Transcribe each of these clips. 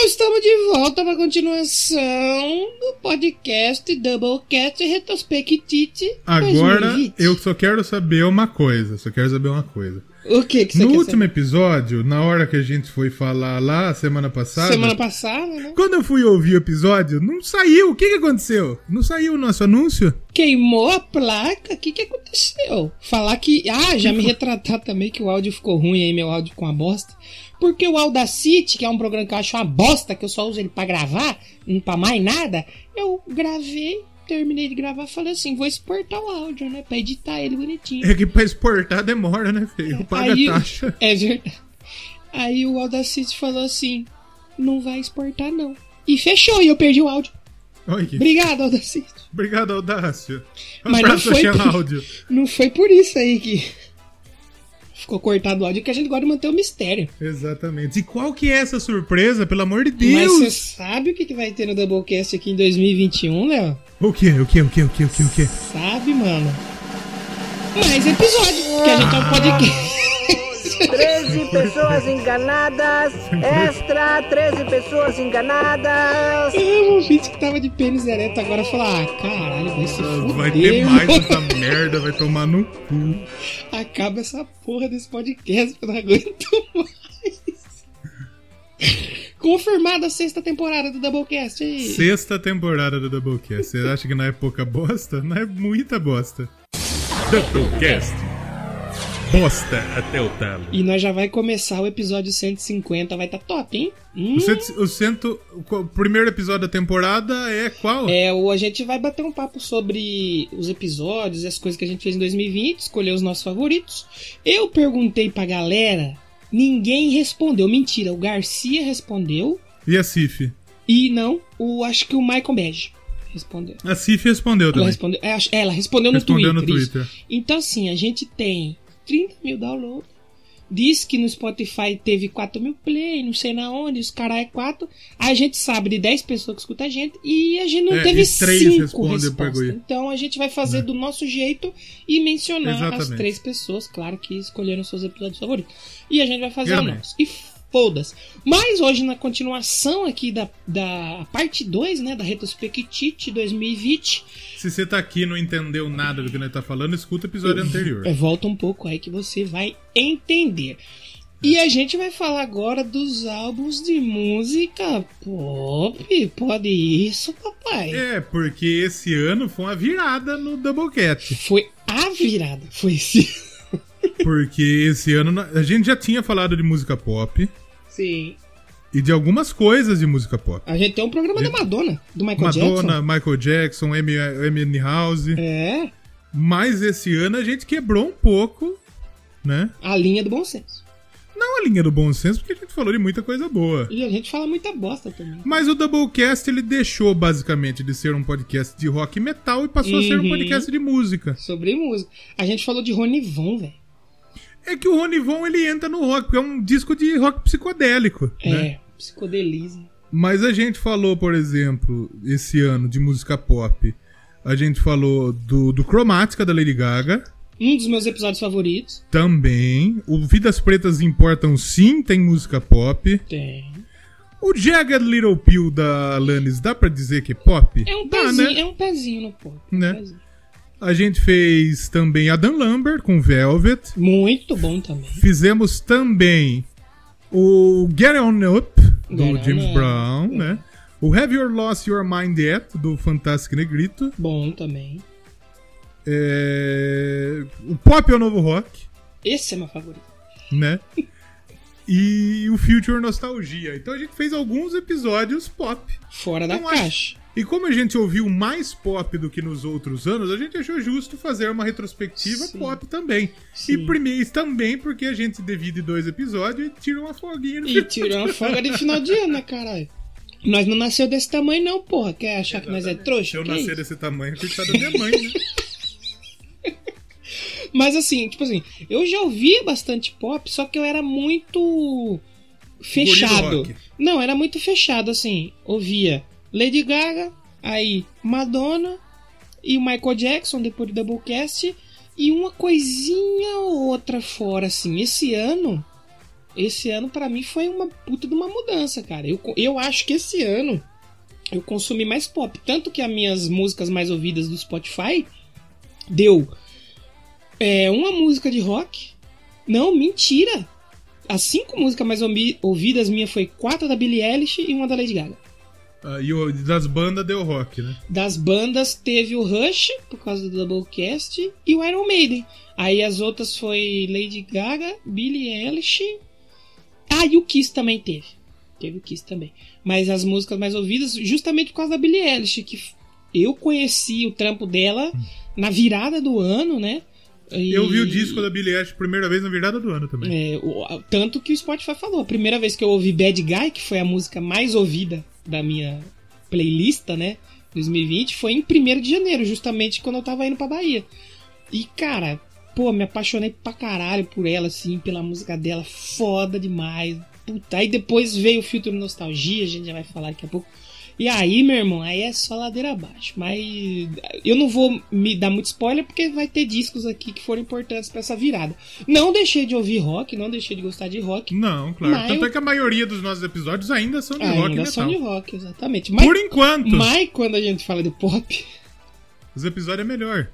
Então estamos de volta para a continuação do podcast Doublecast Retrospectite. Agora 2020. eu só quero saber uma coisa. Só quero saber uma coisa. O que que você No último saber? episódio, na hora que a gente foi falar lá, semana passada. Semana passada, né? Quando eu fui ouvir o episódio, não saiu. O que, que aconteceu? Não saiu o nosso anúncio? Queimou a placa. O que que aconteceu? Falar que... Ah, já me retratar também que o áudio ficou ruim aí, meu áudio com a bosta. Porque o Audacity, que é um programa que eu acho uma bosta, que eu só uso ele pra gravar, não pra mais nada, eu gravei, terminei de gravar, falei assim, vou exportar o áudio, né? Pra editar ele bonitinho. É que pra exportar demora, né, feio? Paga Aí- taxa. É verdade. Aí o Audacity falou assim: não vai exportar, não. E fechou, e eu perdi o áudio. Oi. Obrigado, Audacity. Obrigado, Audácio. Um Mas não foi por- Áudio. Não foi por isso aí que ficou cortado o áudio, que a gente gosta de manter o mistério. Exatamente. E qual que é essa surpresa, pelo amor de Mas Deus? você sabe o que que vai ter no Doublecast aqui em 2021, Léo? O que? O que? O que? O que? O que? O que? Sabe, mano? Mais episódio, porque a gente é um podcast. 13 pessoas enganadas. Extra, 13 pessoas enganadas. o ouvinte que tava de pênis ereto agora falou: ah, caralho, vai se fuder. Vai ter mais essa merda, vai tomar no cu. Acaba essa porra desse podcast, eu não aguento mais. Confirmada a sexta temporada do Doublecast aí. Sexta temporada do Doublecast. Você acha que não é pouca bosta? Não é muita bosta. Doublecast. Bosta até o talo. E nós já vai começar o episódio 150, vai tá top, hein? Hum, O, cento, o, cento, o primeiro episódio da temporada é qual? É, o, a gente vai bater um papo sobre os episódios e as coisas que a gente fez em 2020, escolher os nossos favoritos. Eu perguntei pra galera, ninguém respondeu. Mentira, o Garcia respondeu E a Cif? e não, o acho que o Michael Bege respondeu. A Cif respondeu Ela também. respondeu, é, ela respondeu no Respondeu Twitter. no. Twitter. Então, assim, a gente tem 30 mil downloads. Diz que no Spotify teve 4 mil play, não sei na onde, os caras é 4. A gente sabe de 10 pessoas que escutam a gente e a gente não É, teve e três 5 respondem o respostas. Então a gente vai fazer do nosso jeito e mencionar as Exatamente. três pessoas, claro que escolheram seus episódios favoritos. E a gente vai fazer o nosso. E foda-se. Mas hoje, na continuação aqui da, da parte 2, né, da Retrospectite 2020, Se você tá aqui e não entendeu nada do que nós tá falando, escuta o episódio anterior. é, volta um pouco aí que você vai entender. E a gente vai falar agora dos álbuns de música pop. Pode isso, papai. É, porque esse ano foi uma virada no Doublecast. Foi a virada. Foi esse. Porque esse ano a gente já tinha falado de música pop Sim. e de algumas coisas de música pop. A gente tem um programa da Madonna, do Michael Madonna, Jackson. Michael Jackson, Amy, Amy House. É, Mas esse ano a gente quebrou um pouco, né? a linha do bom senso. Não a linha do bom senso, porque a gente falou de muita coisa boa. E a gente fala muita bosta também. Mas o Doublecast ele deixou basicamente de ser um podcast de rock e metal e passou a ser um Uhum. podcast de música. Sobre música. A gente falou de Rony Von, velho. É que o Ronivon ele entra no rock, porque é um disco de rock psicodélico, É, né? psicodelismo. Mas a gente falou, por exemplo, esse ano de música pop, a gente falou do, do Cromática da Lady Gaga, Um dos meus episódios favoritos. também. O Vidas Pretas Importam Sim, tem música pop. Tem. O Jagged Little Pill da Alanis, dá pra dizer que é pop? É um Dá, pezinho, né? é um pezinho no pop. Né? Um pezinho. A gente fez também Adam Lambert com Velvet. Muito bom também. Fizemos também o Get On Up, do Get James Up. Brown, né? O Have You Lost Your Mind Yet, do Fantástico Negrito. Bom também. É, O Pop é o Novo Rock, Esse é meu favorito. né? E o Future Nostalgia. Então a gente fez alguns episódios pop. Fora da acho- caixa. E como a gente ouviu mais pop do que nos outros anos, a gente achou justo fazer uma retrospectiva Sim. pop também. Sim. E primeiro também porque a gente divide dois episódios e tira uma folguinha no E tirou uma folga de final de ano, né, caralho? Nós não nasceu desse tamanho, não, porra. Quer achar que nós é trouxa? Se eu nascer isso? desse tamanho, coitada da minha mãe, né? Mas assim, tipo assim, eu já ouvia bastante pop, só que eu era muito fechado. Não, era muito fechado, assim. Ouvia Lady Gaga, aí Madonna e o Michael Jackson, depois do Doublecast, e uma coisinha ou outra fora, assim. Esse ano esse ano pra mim foi uma puta de uma mudança, cara. Eu, eu acho que esse ano eu consumi mais pop. Tanto que as minhas músicas mais ouvidas do Spotify deu é, uma música de rock. Não, mentira! As cinco músicas mais ouvi- ouvidas minha foi quatro da Billie Eilish e uma da Lady Gaga. Ah, e o, das bandas deu rock, né? Das bandas teve o Rush, por causa do Doublecast, e o Iron Maiden. Aí as outras foi Lady Gaga, Billie Eilish. Ah, e o Kiss também teve. Teve o Kiss também. Mas as músicas mais ouvidas, justamente por causa da Billie Eilish, que eu conheci o trampo dela na virada do ano, né? E- Eu vi o disco da Billie Eilish primeira vez na virada do ano também. é, o- tanto que o Spotify falou. A primeira vez que eu ouvi Bad Guy, que foi a música mais ouvida da minha playlist, né? 2020, foi em 1 de janeiro, justamente quando eu tava indo pra Bahia. E, cara, pô, me apaixonei pra caralho por ela, assim, pela música dela, foda demais. Puta, aí depois veio o filtro nostalgia, a gente já vai falar daqui a pouco. E aí, meu irmão, aí é só ladeira abaixo. Mas eu não vou me dar muito spoiler porque vai ter discos aqui que foram importantes pra essa virada. Não deixei de ouvir rock, não deixei de gostar de rock. Não, claro. Tanto eu- é que a maioria dos nossos episódios ainda são de rock e Ainda metal. são de rock, exatamente. Mas, Por enquanto, mas quando a gente fala de pop, os episódios é melhor.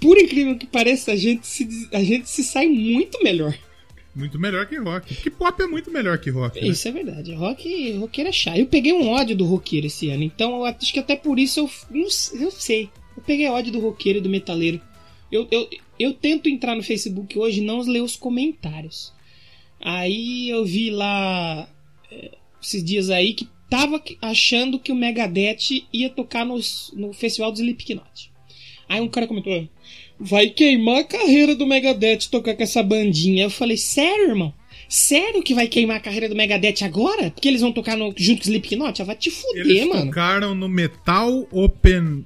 por incrível que pareça, a gente se, a gente se sai muito melhor. Muito melhor que rock. Porque pop é muito melhor que rock. Né? Isso é verdade. Rock, roqueiro é chato. Eu peguei um ódio do roqueiro esse ano, então acho que até por isso eu, não eu sei. Eu peguei ódio do roqueiro e do metaleiro. Eu, eu, eu tento entrar no Facebook hoje e não ler os comentários. Aí eu vi lá é, esses dias aí que tava que- achando que o Megadeth ia tocar nos- no festival do Slipknot. Aí um cara comentou: vai queimar a carreira do Megadeth tocar com essa bandinha. Eu falei: sério, irmão? Sério que vai queimar a carreira do Megadeth agora? Porque eles vão tocar no, junto com o Slipknot? Ah, vai te fuder, Eles mano. tocaram no Metal Open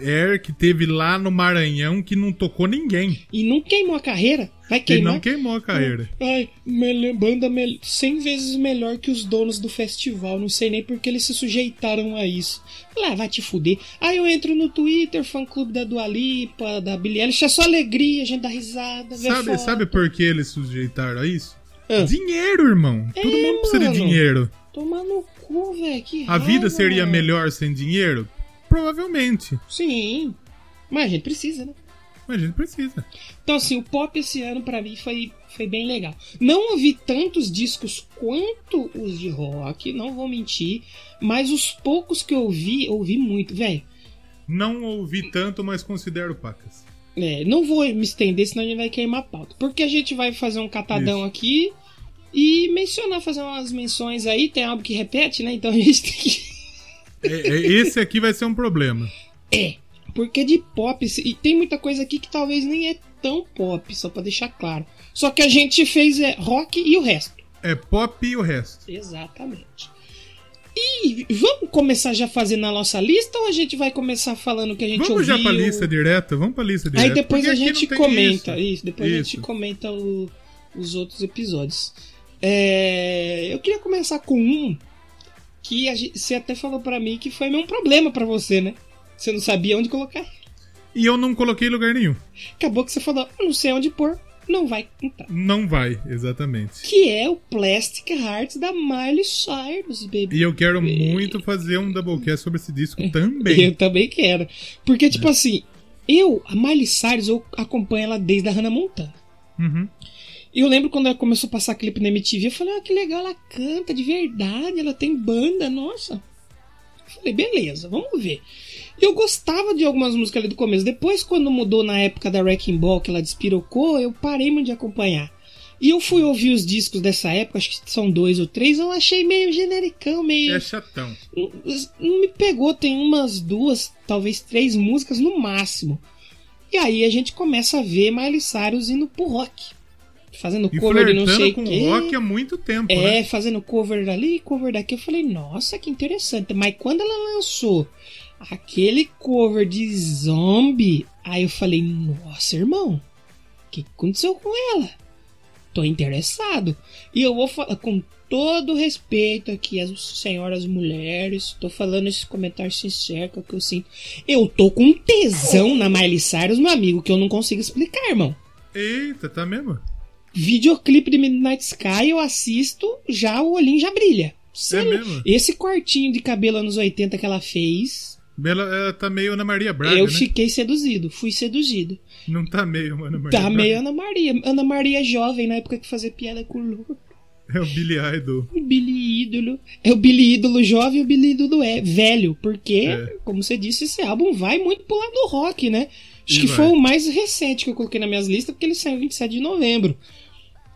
Air que teve lá no Maranhão que não tocou ninguém. E não queimou a carreira? Vai E queimar? não queimou a carreira. Ai, mele- banda mel 100 vezes melhor que os donos do festival. Não sei nem porque eles se sujeitaram a isso. Lá, vai te fuder. Aí eu entro no Twitter, fã clube da Dua Lipa, da Billie Eilish. É só alegria, a gente dá risada, Sabe, foto. sabe por que eles sujeitaram a isso? Ah. Dinheiro, irmão. Todo mundo precisa de mano. dinheiro. Tomar no cu, velho. A vida seria mano. melhor sem dinheiro? Provavelmente. Sim. Mas a gente precisa, né? Mas a gente precisa. Então, assim, o pop esse ano pra mim foi, foi bem legal. Não ouvi tantos discos quanto os de rock, não vou mentir. Mas os poucos que eu ouvi, ouvi muito, velho. Não ouvi tanto, mas considero pacas. É, não vou me estender, senão a gente vai queimar a pauta. Porque a gente vai fazer um catadão Isso. aqui e mencionar, fazer umas menções aí. Tem algo que repete, né? Então a gente tem que. É- é- esse aqui vai ser um problema. É. Porque de pop, e tem muita coisa aqui que talvez nem é tão pop, só pra deixar claro. Só que a gente fez é, rock e o resto. É pop e o resto. Exatamente. E vamos começar já fazendo a nossa lista ou a gente vai começar falando o que a gente Vamos ouviu? já pra lista direta? Vamos pra lista direta. Aí depois porque a gente comenta isso. isso. depois a gente Isso. comenta o- os outros episódios. É, eu queria começar com um que gente- você até falou pra mim que foi meio um problema pra você, né? Você não sabia onde colocar. E eu não coloquei lugar nenhum. Acabou que você falou, eu não sei onde pôr, não vai entrar. Não vai, exatamente. Que é o Plastic Hearts da Miley Cyrus, baby. E eu quero muito fazer um Doublecast sobre esse disco Eu também. também quero. Porque, tipo assim, eu, a Miley Cyrus, eu acompanho ela desde a Hannah Montana. Uhum. E eu lembro quando ela começou a passar clipe na MTV, eu falei, ah, que legal, ela canta de verdade, ela tem banda, nossa. Eu falei, beleza, vamos ver. E eu gostava de algumas músicas ali do começo. Depois, quando mudou na época da Wrecking Ball, que ela despirocou, eu parei muito de acompanhar. E eu fui ouvir os discos dessa época, acho que são dois ou três, eu achei meio genericão, meio. É chatão. não, não me pegou, tem umas duas, talvez três músicas no máximo. E aí a gente começa a ver Miley Cyrus indo pro rock. Fazendo E cover de não sei com quê. rock há muito tempo, É, né? fazendo cover dali, cover daqui. Eu falei, nossa, que interessante. Mas quando ela lançou aquele cover de zombie, aí eu falei, nossa, irmão, o que aconteceu com ela? Tô interessado. E eu vou falar com todo respeito aqui às senhoras mulheres. Tô falando esse comentário sincero que é o que eu sinto. Eu tô com um tesão na Miley Cyrus, meu amigo, que eu não consigo explicar, irmão. Eita, tá mesmo? Videoclipe de Midnight Sky eu assisto, já o olhinho já brilha. Sério, mesmo? esse cortinho de cabelo anos 80 que ela fez, Ela, ela tá meio Ana Maria Braga, eu né? fiquei seduzido, fui seduzido. Não tá meio Ana Maria Tá Braga. meio Ana Maria. Ana Maria jovem, na época que fazia piada com o louco. É o Billy Idol. O Billy Ídolo. É o Billy Ídolo jovem e o Billy Ídolo é velho. Porque, É. como você disse, esse álbum vai muito pro lado do rock, né? Acho E que vai. foi o mais recente que eu coloquei nas minhas listas, porque ele saiu 27 de novembro.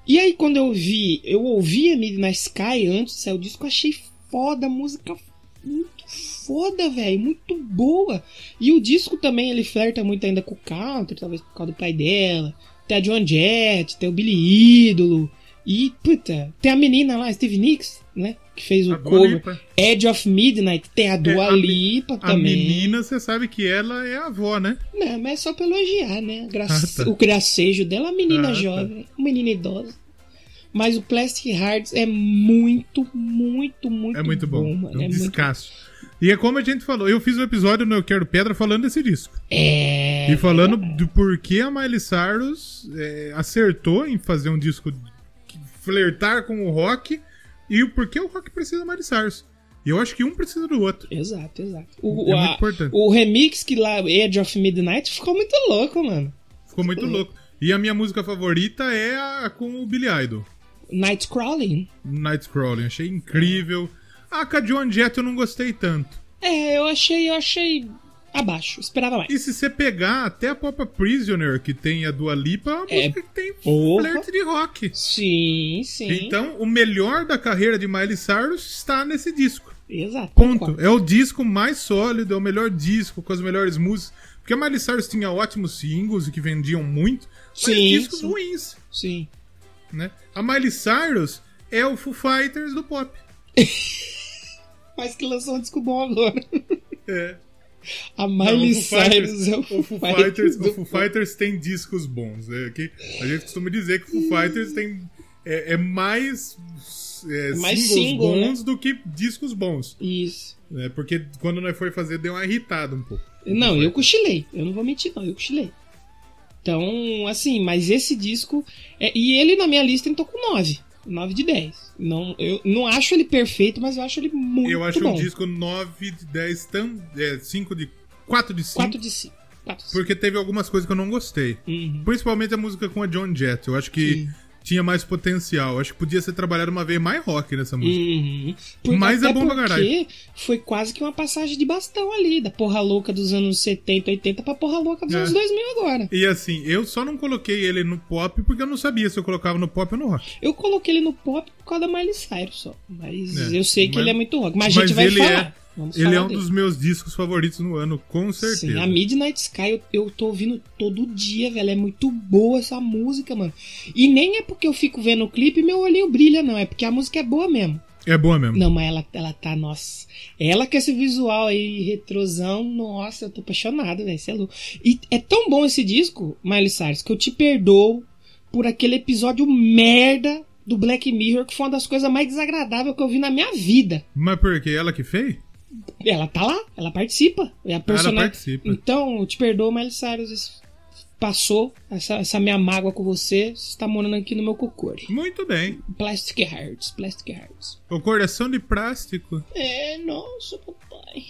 E aí, quando eu vi, eu ouvi a Midnight Sky antes de sair o disco, eu achei foda, música muito foda, velho, muito boa. E o disco também, ele flerta muito ainda com o country, talvez por causa do pai dela. Tem a John Jett, tem o Billy Ídolo. E, puta, tem a menina lá, Steve Nicks, né? Que fez o A cover. Lipa. Edge of Midnight, tem a Dua É, a Lipa A também. menina, você sabe que ela é a avó, né? Não, mas é só pra elogiar, né? Ah, tá. O gracejo dela, a menina Ah, tá. jovem, a menina idosa. Mas o Plastic Hearts é muito, muito, muito, É muito bom. mano. é um É, muito... descasso. E é como a gente falou, eu fiz um episódio no Eu Quero Pedra falando desse disco. é... E falando do porquê a Miley Cyrus é, acertou em fazer um disco que flertar com o rock e o porquê o rock precisa da Miley Cyrus. E eu acho que um precisa do outro. Exato, exato. O, É a- muito importante. o remix que lá, Edge of Midnight, ficou muito louco, mano. Ficou muito louco. E a minha música favorita é a com o Billy Idol. Nightcrawling. Nightcrawling. Achei incrível. Ah, a John Jett eu não gostei tanto. É, eu achei, eu achei abaixo, esperava mais. E se você pegar até a Pop Prisoner, que tem a Dua Lipa, é uma música que tem porra. flerte de rock. Sim, sim. Então, o melhor da carreira de Miley Cyrus está nesse disco. Exato. Ponto. É o disco mais sólido, é o melhor disco, com as melhores músicas. Porque a Miley Cyrus tinha ótimos singles e que vendiam muito, mas Sim, discos sim. ruins, Sim. né? A Miley Cyrus é o Foo Fighters do pop. Mas que lançou um disco bom agora. É. A Não, Miley o Foo Fighters- Cyrus é o o Foo Fighters, o Foo Fighters tem discos bons. É, que a gente costuma dizer que o Foo Fighters tem é, é mais, é, Mais singles single, né? bons do que discos bons. Isso. né? porque quando nós foi fazer deu uma irritada um pouco. Não, eu cochilei. Eu não vou mentir, não. Eu cochilei. Então, assim, mas esse disco. é- e ele na minha lista entrou com 9. 9 de 10. Não, eu não acho ele perfeito, mas eu acho ele muito eu acho bom. um disco 9 de 10, tam, é, 5 de 4 de 5. 4 de 5. 4 de 5. Porque teve algumas coisas que eu não gostei. Uhum. Principalmente a música com a John Jett. Eu acho que Sim. Tinha mais potencial. Acho que podia ser trabalhado uma vez mais rock nessa música. Uhum. Por- Mas é bom pra porque foi quase que uma passagem de bastão ali, da porra louca dos anos 70, 80 pra porra louca dos É. anos 2000 agora. E assim, eu só não coloquei ele no pop porque eu não sabia se eu colocava no pop ou no rock. Eu coloquei ele no pop por causa da Miley Cyrus só. Mas É, eu sei que mas- ele é muito rock. Mas a mas gente vai ele falar. é- Vamos Ele é um dele. dos meus discos favoritos no ano, com certeza. Sim, a Midnight Sky eu, eu tô ouvindo todo dia, velho. É muito boa essa música, mano. E nem é porque eu fico vendo o clipe e meu olhinho brilha, não. É porque a música é boa mesmo. É boa mesmo. Não, mas ela, ela tá, nossa. Ela com esse visual aí, retrosão, nossa, eu tô apaixonado, velho. Você é louco. E é tão bom esse disco, Miley Cyrus, que eu te perdoo por aquele episódio merda do Black Mirror, que foi uma das coisas mais desagradáveis que eu vi na minha vida. Mas por quê? Ela que fez? Ela tá lá, ela participa. É a personagem. participa. Então, eu te perdoo, Miley Cyrus. Passou essa, essa minha mágoa com você. Você está morando aqui no meu cocore. Muito bem. Plastic Hearts, Plastic Hearts. O coração de plástico. É, nossa, papai.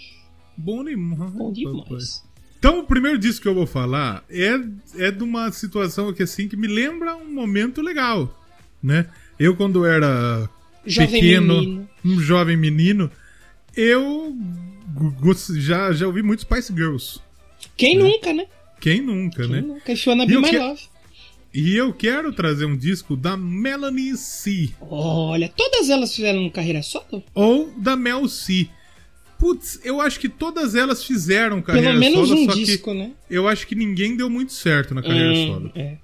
Bom demais. Bom papai. demais. Então, o primeiro disco que eu vou falar é, é de uma situação que, assim, que me lembra um momento legal, né? Eu, quando era Jovem pequeno, menino. um jovem menino, eu já, já ouvi muitos Spice Girls. Quem nunca, né? Quem nunca, Quem né? nunca? Wanna E be eu my que- love. E eu quero trazer um disco da Melanie C. Olha, todas elas fizeram carreira solo? Ou da Mel C. Putz, eu acho que todas elas fizeram carreira Pelo menos solo, um disco, né? eu acho que ninguém deu muito certo na carreira Hum, solo. é.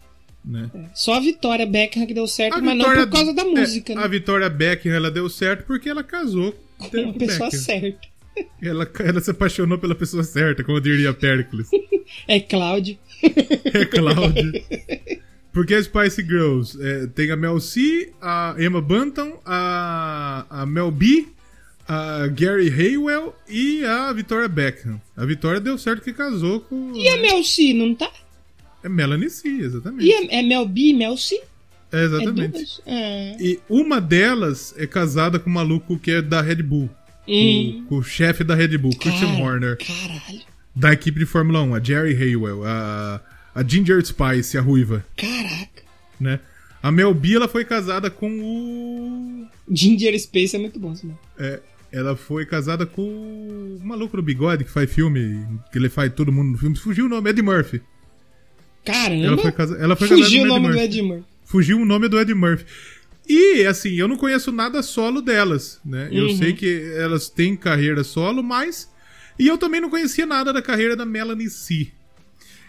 Né? Só a Vitória Beckham que deu certo, A mas não Vitória- por causa da é, música, A né? Vitória Beckham, ela deu certo porque ela casou a o pessoa certa. Ela, ela se apaixonou pela pessoa certa, como diria Pericles. É Cláudio. É Cláudio. Porque as Spice Girls é, tem a Mel C, a Emma Bunton, a, a Mel B, a Gary Haywell e a Victoria Beckham. A Vitória deu certo que casou com. E a Mel C, não tá? É Melanie C, exatamente. E a, é Mel B e Mel C? É, É exatamente. Ah. E uma delas é casada com um maluco que é da Red Bull. Hum. Com, o chefe da Red Bull, Christian Cara, Horner. Caralho. Da equipe de Fórmula 1, a Jerry Haywell, a, a Ginger Spice, a ruiva, Caraca. né? A Mel B, ela foi casada com o... Ginger Space é muito bom, nome. é, ela foi casada com o maluco do bigode que faz filme, que ele faz todo mundo no filme. Fugiu o nome, Ed Murphy. Caramba. Ela foi, casa, ela foi Fugiu o nome do. Ed Murphy. Fugiu o nome do Ed Murphy. E, assim, eu não conheço nada solo delas, né? Eu Uhum. sei que elas têm carreira solo, mas. E eu também não conhecia nada da carreira da Melanie C.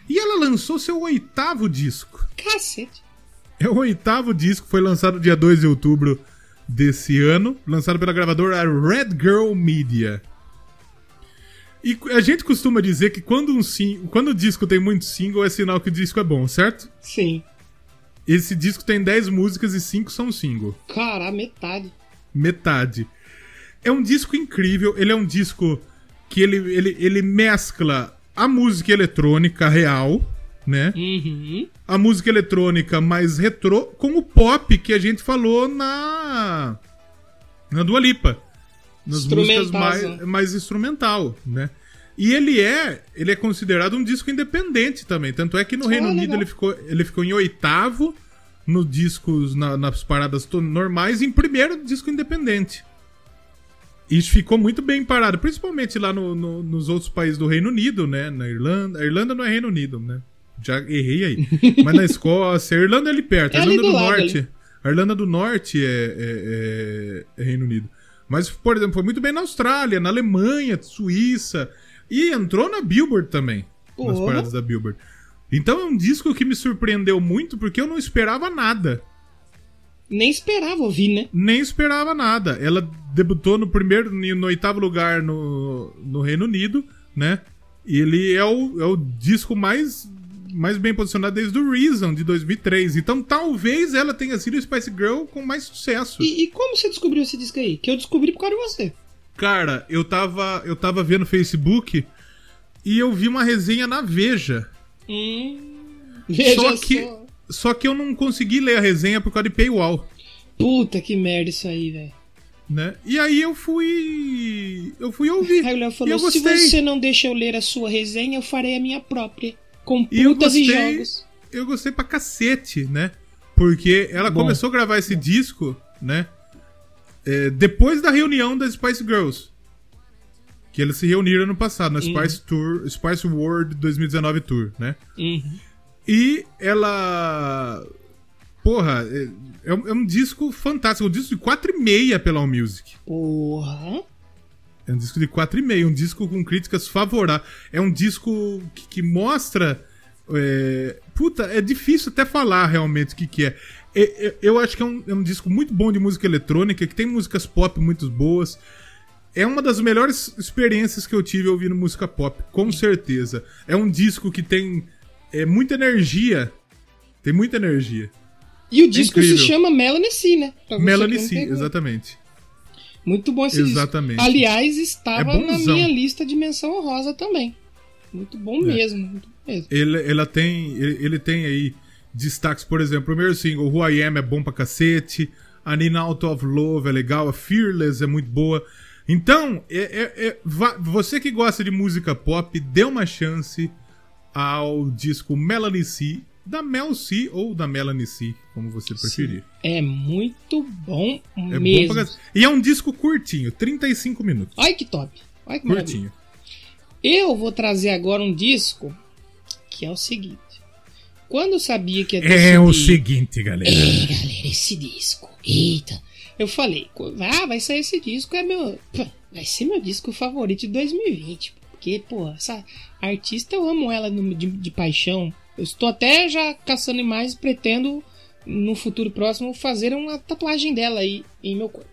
E ela lançou seu oitavo disco. Cacete. É o oitavo disco, foi lançado dia 2 de outubro desse ano, lançado pela gravadora Red Girl Media. E a gente costuma dizer que quando um sim, quando o disco tem muito single é sinal que o disco é bom, certo? Sim. Esse disco tem 10 músicas e 5 são single. Cara, metade. Metade. É um disco incrível, ele é um disco que ele, ele, ele mescla a música eletrônica real, né? Uhum. A música eletrônica mais retrô com o pop que a gente falou na na Dua Lipa. Nas músicas mais, né? mais instrumental, né? E ele é, ele é considerado um disco independente também. Tanto é que no Reino Unido legal. ele ficou, ele ficou em oitavo no discos, na- nas paradas normais, e em primeiro disco independente. E ficou muito bem parado, principalmente lá no- no- nos outros países do Reino Unido, né? Na Irlanda. A Irlanda não é Reino Unido, né? Já errei aí. Mas na Escócia, a Irlanda é ali perto. A É Irlanda do do, lado, Norte. ali. A Irlanda do Norte é, é- é- é Reino Unido. Mas, por exemplo, foi muito bem na Austrália, na Alemanha, Suíça. E entrou na Billboard também. Nas Porra. paradas da Billboard. Então é um disco que me surpreendeu muito porque eu não esperava nada. Nem esperava ouvir, né? Nem esperava nada. Ela debutou no primeiro, no oitavo lugar no, no Reino Unido, né? E ele é o, é o disco mais, mais bem posicionado desde o Reason, de 2003. Então talvez ela tenha sido o Spice Girl com mais sucesso. E, e como você descobriu esse disco aí? Que eu descobri por causa de você. Cara, eu tava, eu tava vendo Facebook e eu vi uma resenha na Veja. Hum. Veja Só que, só. só que eu não consegui ler a resenha por causa de paywall. Puta que merda isso aí, velho. Né? E aí eu fui. Eu fui ouvir. Aí o Léo E falou: se você não deixa eu ler a sua resenha, eu farei a minha própria. Com E putas e gostei. jogos. Eu gostei pra cacete, né? Porque ela Bom. começou a gravar esse disco, né? É, depois da reunião das Spice Girls. Que eles se reuniram no passado, na Spice Tour, Spice World 2019 Tour, né? Uhum. E ela. Porra, é, é um, é um disco fantástico. Um disco de 4,5 pela Allmusic. Porra. É um disco de 4,5, um disco com críticas favoráveis. É um disco que, que mostra. é, Puta, é difícil até falar realmente o que, que é. Eu acho que é um, é um disco muito bom de música eletrônica, que tem músicas pop muito boas. É uma das melhores experiências que eu tive ouvindo música pop, com certeza. É um disco que tem é, muita energia. Tem muita energia. E o disco se chama Melanie C, né? Melanie C, exatamente. Muito bom esse Exatamente. disco. Aliás, estava É na bonzão. minha lista de menção honrosa também. Muito bom É. mesmo, muito bom mesmo. Ele, ela tem, ele, ele tem aí destaques, por exemplo, o primeiro single, Who I Am é bom pra cacete, a Nina Out of Love é legal, a Fearless é muito boa. Então, é, é- é- você que gosta de música pop, dê uma chance ao disco Melanie C, da Mel C ou da Melanie C, como você preferir. É muito bom É bom mesmo. pra cacete. E é um disco curtinho, 35 minutos. Olha que top. Olha que maravilha. Curtinho. Eu vou trazer agora um disco que é o seguinte. Quando eu sabia que ia ter É o seguinte, galera. É, galera, esse disco. Eita. Eu falei, ah, vai sair esse disco, é meu. Vai ser meu disco favorito de 2020. Porque, pô, essa artista eu amo ela de, de paixão. Eu estou até já caçando imagens, pretendo no futuro próximo fazer uma tatuagem dela aí em meu corpo.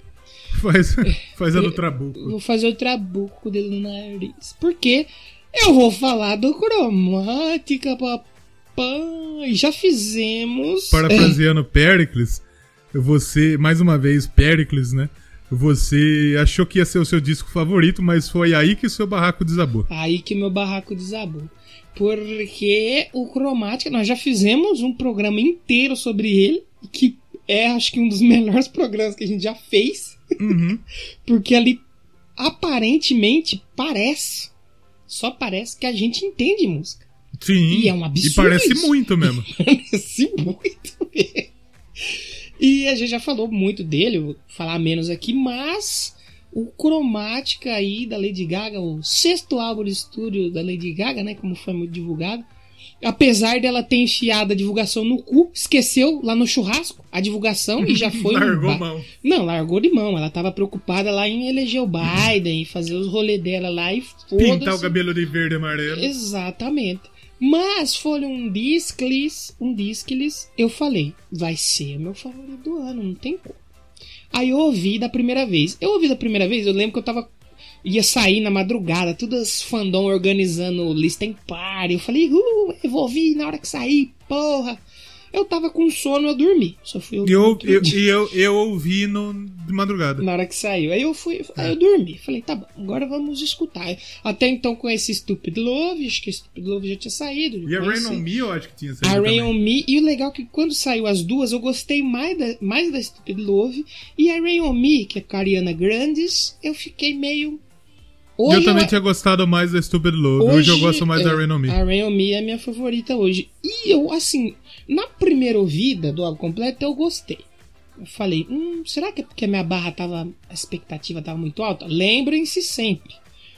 Faz, faz a do Trabuco. Vou fazer o trabuco dele no nariz. Porque eu vou falar do cromática, papai. Já fizemos. Parafraseando Pericles, você, mais uma vez, Pericles, né? Você achou que ia ser o seu disco favorito, mas foi aí que o seu barraco desabou. Aí que meu barraco desabou. Porque o Cromática, nós já fizemos um programa inteiro sobre ele. que é, acho que um dos melhores programas que a gente já fez. Uhum. Porque ali, aparentemente, parece, só parece que a gente entende música. Sim. E é um absurdo E parece isso. muito mesmo. Parece muito mesmo. E a gente já falou muito dele, vou falar menos aqui, mas o Cromática aí da Lady Gaga, o sexto álbum de estúdio da Lady Gaga, né, como foi muito divulgado, apesar dela ter enfiado a divulgação no cu, esqueceu lá no churrasco a divulgação e já foi um Largou ba- mão. Não, largou de mão. Ela tava preocupada lá em eleger o Biden e fazer os rolês dela lá e Pintar o foda-se. cabelo de verde e amarelo. Exatamente. Mas foi um disclis, um disclis, eu falei, vai ser meu favorito do ano, não tem como. Aí eu ouvi da primeira vez. Eu ouvi da primeira vez, eu lembro que eu tava. ia sair na madrugada, todas as fandom organizando lista em party. Eu falei, uh, eu vou ouvir na hora que sair, porra. Eu tava com sono, eu dormi. Só fui ouvir E eu, eu, e eu, eu ouvi no, de madrugada. Na hora que saiu. Aí eu fui, aí É. eu dormi. Falei, tá bom, agora vamos escutar. Até então com esse Stupid Love, acho que Stupid Love já tinha saído. E a. Rain on Me eu acho que tinha saído A Rain on Me. E o legal é que quando saiu as duas, eu gostei mais da, mais da Stupid Love. E a Rain on Me, que é com a Ariana Grandes, eu fiquei meio. E eu também eu- tinha gostado mais da Stupid Love. Hoje, eu gosto mais é, da Rain on Me. A Rain on Me é a minha favorita hoje. E eu, assim, na primeira ouvida do álbum completo, eu gostei. Eu falei, hum, será que é porque a minha barra tava. a expectativa tava muito alta? Lembrem-se sempre.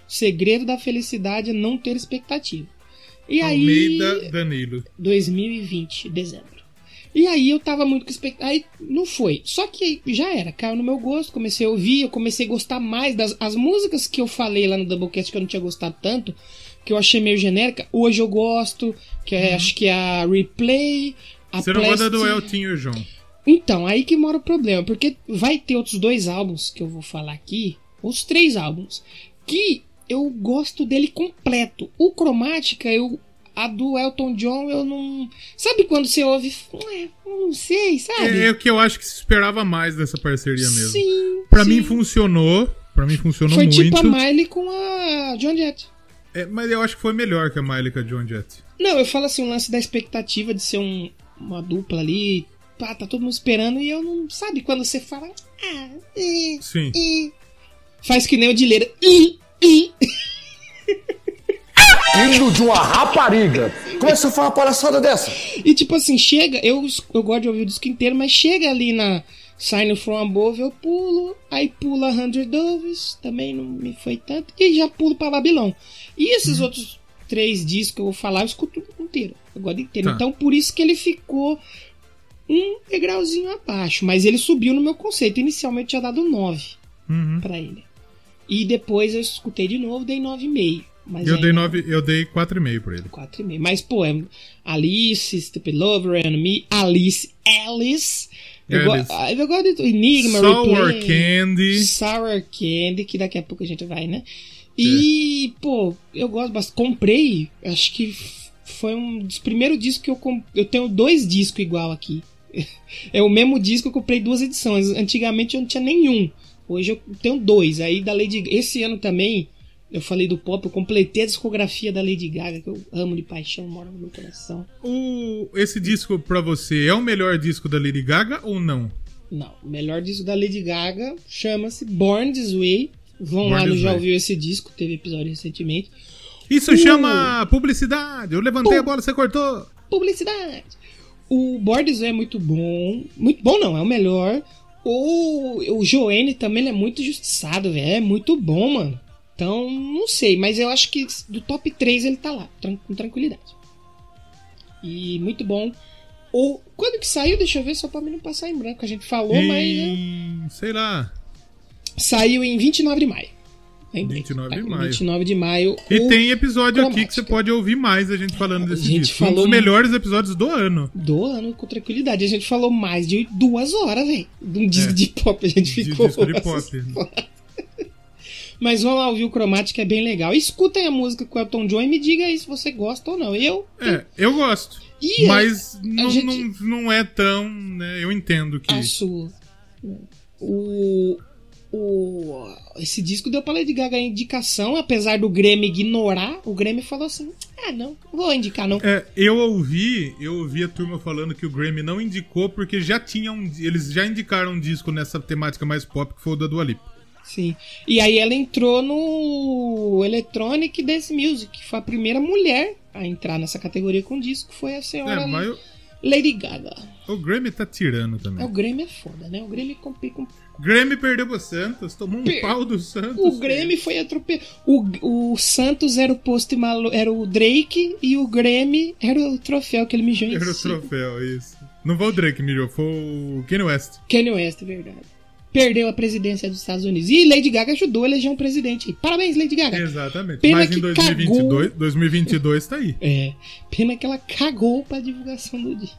O segredo da felicidade é não ter expectativa. E aí. Almeida Danilo. 2020, dezembro. E aí eu tava muito com expectativa. Aí não foi. Só que já era, caiu no meu gosto, comecei a ouvir, eu comecei a gostar mais das as músicas que eu falei lá no Doublecast que eu não tinha gostado tanto, que eu achei meio genérica. Hoje eu gosto, que é, acho que é a Replay. A Uhum. Você não gosta do Elton e João. então, aí que mora o problema, porque vai ter outros dois álbuns que eu vou falar aqui, os três álbuns, que eu gosto dele completo. O Cromática, eu a do Elton John, eu não. Sabe quando você ouve? Eu não sei, sabe? É, é o que eu acho que se esperava mais dessa parceria mesmo. Sim. Pra sim. mim funcionou. Pra mim funcionou Foi muito. tipo a Miley com a John Jett. É, mas eu acho que foi melhor que a Miley com a John Jett. Não, eu falo assim, o lance da expectativa de ser um- uma dupla ali. Pá, tá todo mundo esperando e eu não. Sabe quando você fala. Ah, Sim. Faz que nem o Dileira. Ih, ih. Filho de uma rapariga. Como é que você fala uma palhaçada dessa? E tipo assim, chega, eu, eu gosto de ouvir o disco inteiro, mas chega ali na Sign From Above, eu pulo, aí pula Hundred Doves, também não me foi tanto, e já pulo pra Babilão. E esses outros três discos que eu vou falar, eu escuto inteiro, eu gosto inteiro. Tá. Então por isso que ele ficou um degrauzinho abaixo, mas ele subiu no meu conceito. Inicialmente eu tinha dado 9 Uhum. pra ele. E depois eu escutei de novo, dei 9,5. Mas Eu dei nove, eu dei 4,5 pra ele. 4,5. Mas, pô, é Alice, Stupid Lover, Me, Alice, Alice. Eu, go- ah, eu gosto de Enigma, Sour Replay, Candy. Sour Candy, que daqui a pouco a gente vai, né? E, pô, eu gosto bastante. Comprei, acho que foi um dos primeiros discos que eu comprei. Eu tenho dois discos igual aqui. É o mesmo disco, eu comprei duas edições. Antigamente eu não tinha nenhum. Hoje eu tenho dois. Aí da Lady Esse ano também, eu falei do pop, eu completei a discografia da Lady Gaga, que eu amo de paixão, mora no meu coração. O, esse disco pra você é o melhor disco da Lady Gaga ou não? Não, o melhor disco da Lady Gaga chama-se Born This Way. Vão Born lá no Já. Ouviu Esse Disco, teve episódio recentemente. Isso Uh. chama publicidade. Eu levantei Pu- a bola, você cortou. Publicidade! O Born This Way é muito bom. Muito bom não, é o melhor. O, o Joanne também é muito justiçado, velho. É muito bom, mano. Então, não sei, mas eu acho que do top 3 ele tá lá, com tranquilidade. E muito bom. O, quando que saiu? Deixa eu ver, só pra mim não passar em branco. A gente falou, mas. né? Sei lá. Saiu em 29 de maio. Lembrei. 29 Tá de maio. 29 de maio. E tem episódio aqui que você Cromática. pode ouvir mais a gente falando desse A gente disco. Um falou dos mu- melhores episódios do ano. Do ano com tranquilidade. A gente falou mais de duas horas, velho. De um disco É. de pop. A gente De ficou. disco de pop. Mas vamos lá ouvir o Cromática, é bem legal. Escutem a música com o Elton John e me diga aí se você gosta ou não. Eu. É, eu gosto. E Mas não, gente- não, não é tão. né, eu entendo que. a sua. O. o, esse disco deu pra Lady Gaga a indicação, apesar do Grêmio ignorar, o Grêmio falou assim: ah, não, não vou indicar não. É, eu ouvi, eu ouvi a turma falando que o Grammy não indicou porque já tinha um, eles já indicaram um disco nessa temática mais pop que foi o da Dua Lipa. Sim. E aí ela entrou no Electronic Dance Music, foi a primeira mulher a entrar nessa categoria com disco, foi a senhora É, mas eu- Lady Gaga. o Grammy tá tirando É, também. o Grêmio é foda, né? O Grêmio compete com Grêmio perdeu pro Santos, tomou um Per- pau do Santos. O Grêmio foi atropelado. O, o Santos era o posto malu... era o Drake e o Grêmio era o troféu que ele mijou em Era o troféu, isso. Não foi o Drake, mirou, foi o Kanye West. Kanye West, é verdade. Perdeu a presidência dos Estados Unidos. E Lady Gaga ajudou a eleger um presidente. Parabéns, Lady Gaga. Exatamente. Pena Mas que em 2022, 2022 tá aí. É. Pena que ela cagou pra divulgação do disco.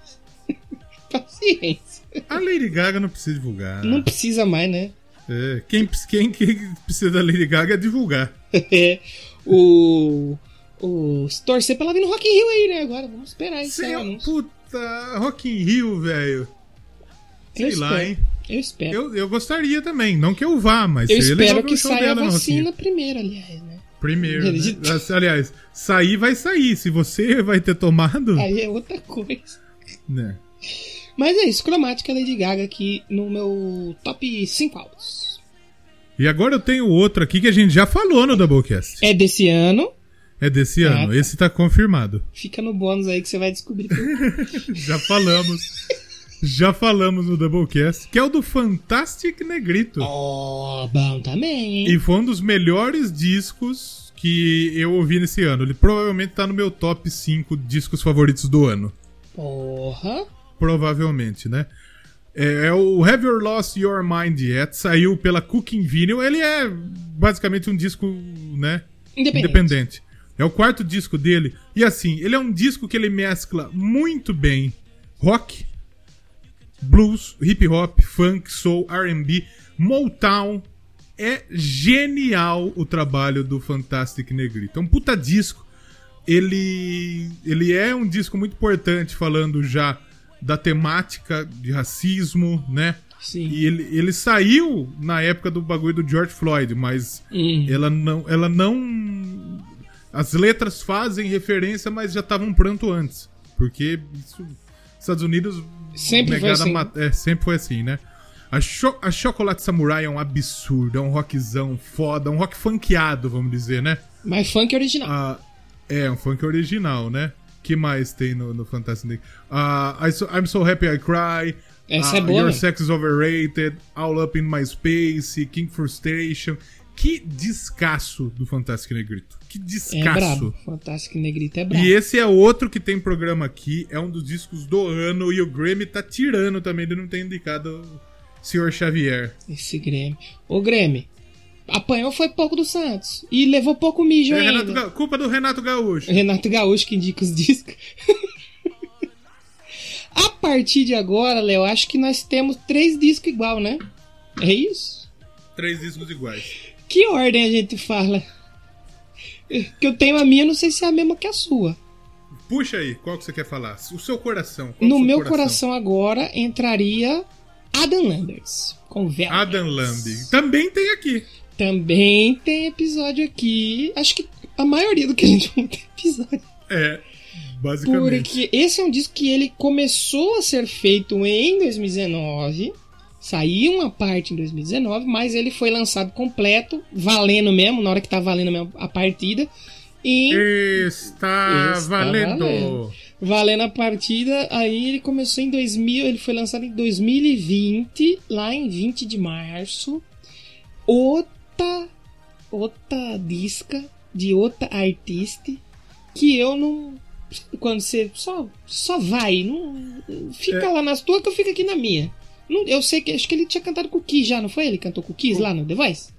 Paciência. A Lady Gaga não precisa divulgar. Não precisa mais, né? É, quem, quem, quem precisa da Lady Gaga é divulgar. É. O. O. Torcer pra ela vir no Rock in Rio aí, né? Agora, vamos esperar anúncio. puta, Rock in Rio, velho. Sei lá, hein? Eu espero. Eu, eu gostaria também. Não que eu vá, mas Eu seria legal espero ver que saia a vacina primeiro, aliás, né? Primeiro. né? Aliás, sair vai sair. Se você vai ter tomado. Aí é outra coisa. Né. Mas é isso, cromática Lady Gaga aqui no meu top 5 álbuns. E agora eu tenho outro aqui que a gente já falou no Doublecast. É desse ano, É desse Ah, ano. tá. Esse tá confirmado. fica no bônus aí que você vai descobrir. Já falamos. Já falamos no Doublecast. Que é o do Fantastic Negrito. oh, bom também? E foi um dos melhores discos que eu ouvi nesse ano. Ele provavelmente tá no meu top 5 discos favoritos do ano. Porra. Provavelmente, né? É, é o Have You Lost Your Mind Yet? Saiu pela Cooking Vinyl. Ele é basicamente um disco, né? Independente. Independente. É o quarto disco dele. E assim, ele é um disco que ele mescla muito bem rock, blues, hip hop, funk, soul, R&B, Motown. É genial o trabalho do Fantastic Negrito. É um puta disco. Ele, ele é um disco muito importante falando já da temática de racismo, né? Sim. E ele, ele saiu na época do bagulho do George Floyd, mas Hum. ela não, ela não. As letras fazem referência, mas já estavam pronto antes. Porque isso, Estados Unidos Sempre foi assim. é, sempre foi assim, né? A, Cho a Chocolate Samurai é um absurdo, é um rockzão foda, um rock funkeado, vamos dizer, né? Mas funk original. Ah, é, um funk original, né? que mais tem no, no Fantastic Day? Ah, I so- I'm So Happy I Cry. Essa ah, é boa, Your né? Sex is Overrated. All Up in My Space. King Frustration. Que descasso do Fantastic Negrito. Que É descasso. brabo. Fantástico Negrito é brabo. E esse é outro que tem programa aqui, é um dos discos do ano e o Grammy tá tirando também, ele não tem indicado o Sr. Xavier. Esse Grêmio. Ô Grêmio, apanhou foi pouco do Santos. E levou pouco mijo É ainda. Ga- culpa do Renato Gaúcho. Renato Gaúcho que indica os discos. a partir de agora, Léo, acho que nós temos três discos igual, né? É isso? Três discos iguais. Que ordem a gente fala? Que eu tenho a minha, não sei se é a mesma que a sua. Puxa aí, qual que você quer falar? O seu coração. No seu meu coração. agora entraria Adam Landers com Velvet. Adam Lamb. Também tem aqui. Também tem episódio aqui. Acho que a maioria do que a gente vai ter episódio. É, basicamente. Porque esse é um disco que ele começou a ser feito em 2019. Saiu uma parte em 2019, mas ele foi lançado completo, valendo mesmo, na hora que tá valendo mesmo a partida. E Está, Está valendo. valendo. valendo a partida, aí ele começou em 2000, ele foi lançado em 2020, lá em 20 de março. Outra, outra disca de outra artista que eu não. Quando você só, só vai, não, fica É. lá nas tuas que eu fico aqui na minha. Não, eu sei que acho que ele tinha cantado com o Kiss já, não foi? Ele cantou com o Kiss lá no The Voice?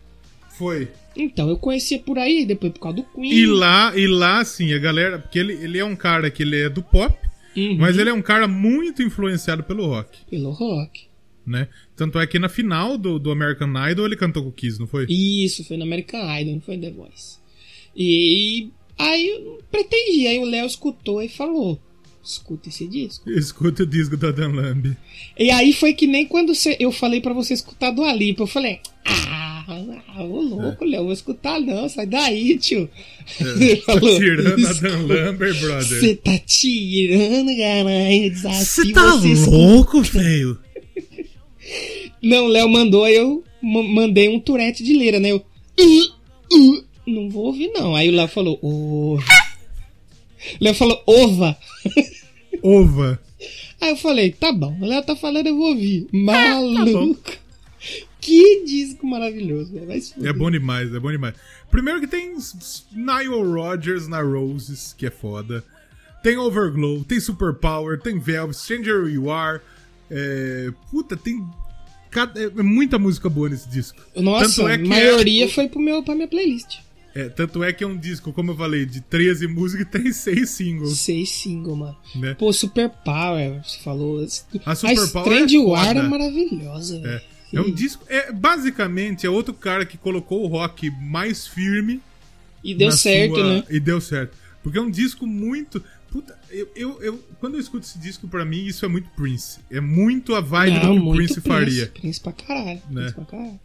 Foi. Então, eu conhecia por aí, depois por causa do Queen. E lá, e lá, assim, a galera. Porque ele, ele é um cara que ele é do pop, Uhum, mas ele é um cara muito influenciado pelo rock, Pelo rock. né? Tanto é que na final do, do American Idol ele cantou com o Kiss, não foi? Isso, foi no American Idol, não foi The Voice. E aí eu pretendi, aí o Léo escutou e falou: escuta esse disco. Escuta o disco da Dan Lamb. E aí foi que nem quando eu falei pra você escutar do Alipa, eu falei: ah, Ah, ô louco, Léo, vou escutar não, sai daí, tio. Ele Tá tirando a Dan Lambert, brother. Você tá tirando, caralho, desafio Você tá louco, velho? Não, o Léo mandou, eu ma- mandei um turete de leira, né? Eu. "Uh, uh", não vou ouvir, não. Aí o Léo falou, ova. Léo falou, ova. Ova. Aí eu falei, tá bom, o Léo tá falando, eu vou ouvir. Tá Maluco. que disco maravilhoso, velho. Vai se É bom demais, é bom demais. Primeiro que tem Nile Rodgers na Roses, que é foda. Tem Overglow, tem Superpower, tem Velvet, Stranger You Are. É, puta, tem cada- é muita música boa nesse disco. Nossa, Tanto é a maioria é- foi pro meu, pra minha playlist. É, tanto é que é um disco, como eu falei, de 13 músicas e tem 6 singles, Seis single, mano. né? Pô, Super Power, você falou. A Super Power Strange é War é maravilhosa, velho. É, é um disco. É, basicamente, é outro cara que colocou o rock mais firme E deu certo, sua- né? E deu certo. Porque é um disco muito. Puta, eu, eu, eu- quando eu escuto esse disco, pra mim, isso é muito Prince. É muito a vibe do que o Prince, faria. Prince pra caralho. Né? Prince pra caralho.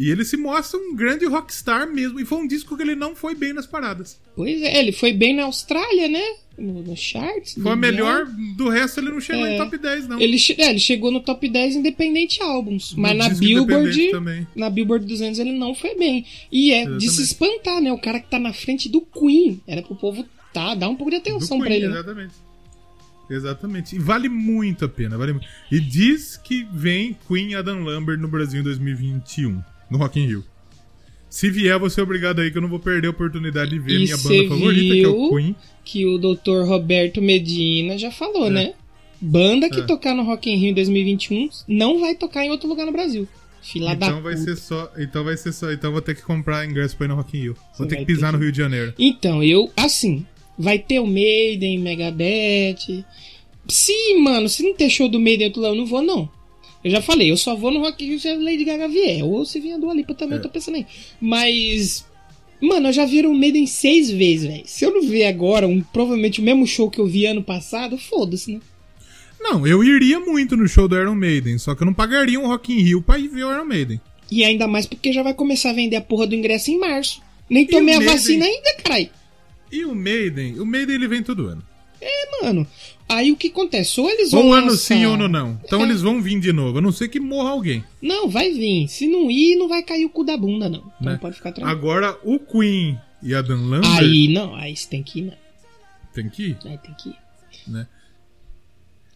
E ele se mostra um grande rockstar mesmo. E foi um disco que ele não foi bem nas paradas. Pois é, ele foi bem na Austrália, né? No, no charts. Foi a do melhor. Do resto, ele não chegou É. em top 10, não. Ele, é, ele chegou no top 10 independente álbuns. Mas na Billboard. também. Na Billboard 200 ele não foi bem. E é de se espantar, né? O cara que tá na frente do Queen. Era pro povo tá, dar um pouco de Do atenção Queen, pra ele. né? Exatamente. Exatamente. E vale muito a pena. Vale muito. E diz que vem Queen Adam Lambert no Brasil em 2021, no Rock in Rio. Se vier, vou ser obrigado aí que eu não vou perder a oportunidade de ver E minha banda favorita, que é o? Queen. Que o Dr. Roberto Medina já falou, né? Banda que É. tocar no Rock in Rio em 2021 não vai tocar em outro lugar no Brasil. Fila da Então vai puta. ser só. Então vai ser só. Então vou ter que comprar ingresso pra ir no Rock in Rio. Vou Você ter que pisar ter no Rio de Janeiro. Então, eu, assim, vai ter o Maiden, Megadeth. Se, mano, se não ter show do Maiden em outro lugar, eu não vou, não. Eu já falei, eu só vou no Rock in Rio se a Lady Gaga vier. Ou se vier do Alipa também, É. eu tô pensando aí. Mas, mano, eu já vi o Maiden seis vezes, velho. Se eu não ver agora, um, provavelmente o mesmo show que eu vi ano passado, foda-se, né? Não, eu iria muito no show do Iron Maiden, só que eu não pagaria um Rock in Rio pra ir ver o Iron Maiden. E ainda mais porque já vai começar a vender a porra do ingresso em março. Nem tomei a Maiden? vacina ainda, caralho. E o Maiden, o Maiden ele vem todo ano. Mano, aí o que acontece? Ou eles vão Ou um ano lançar- sim ou no não. Então É. eles vão vir de novo, a não ser que morra alguém. Não, vai vir. Se não ir, não vai cair o cu da bunda, não. Então né? pode ficar tranquilo. Agora, o Queen e a Dan Lambert Aí, não, aí você tem que ir, né? tem que ir. Aí tem que ir.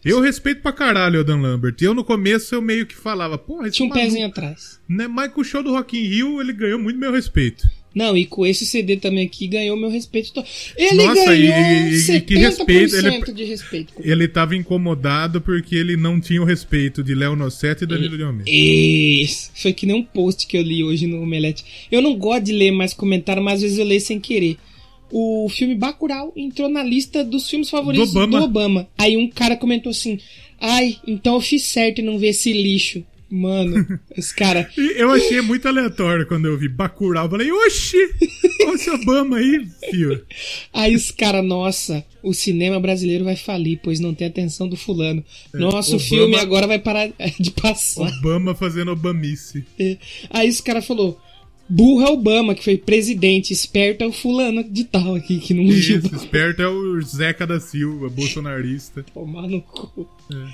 Eu respeito pra caralho o Dan Lambert. Eu no começo eu meio que falava, porra, Tinha um maluco, pezinho atrás. Né? Mas com o show do Rock in Rio ele ganhou muito meu respeito. Não, e com esse CD também aqui ganhou meu respeito. to- Ele Nossa, ganhou e- e- e 70% que respeito, ele- de respeito. Ele tava incomodado porque ele não tinha o respeito de Léo Nossetti e Danilo de Almeida. Isso. Foi que nem um post que eu li hoje no Omelete. Eu não gosto de ler mais comentário, mas às vezes eu leio sem querer. O filme Bacurau entrou na lista dos filmes favoritos Do do Obama. Obama. Aí um cara comentou assim: Ai, então eu fiz certo em não ver esse lixo. Mano, esse cara. Eu achei muito aleatório quando eu vi Bacurau. Eu falei, oxi, olha esse Obama aí, fio. Aí os caras, nossa, o cinema brasileiro vai falir, pois não tem atenção do fulano. Nossa, o Obama- filme agora vai parar de passar. Obama fazendo Obamice. É. Aí esse cara falou: burro é Obama, que foi presidente, esperto é o fulano de tal aqui, que não viu. Isso, esperto é o Zeca da Silva, bolsonarista. Tomar no cu. É.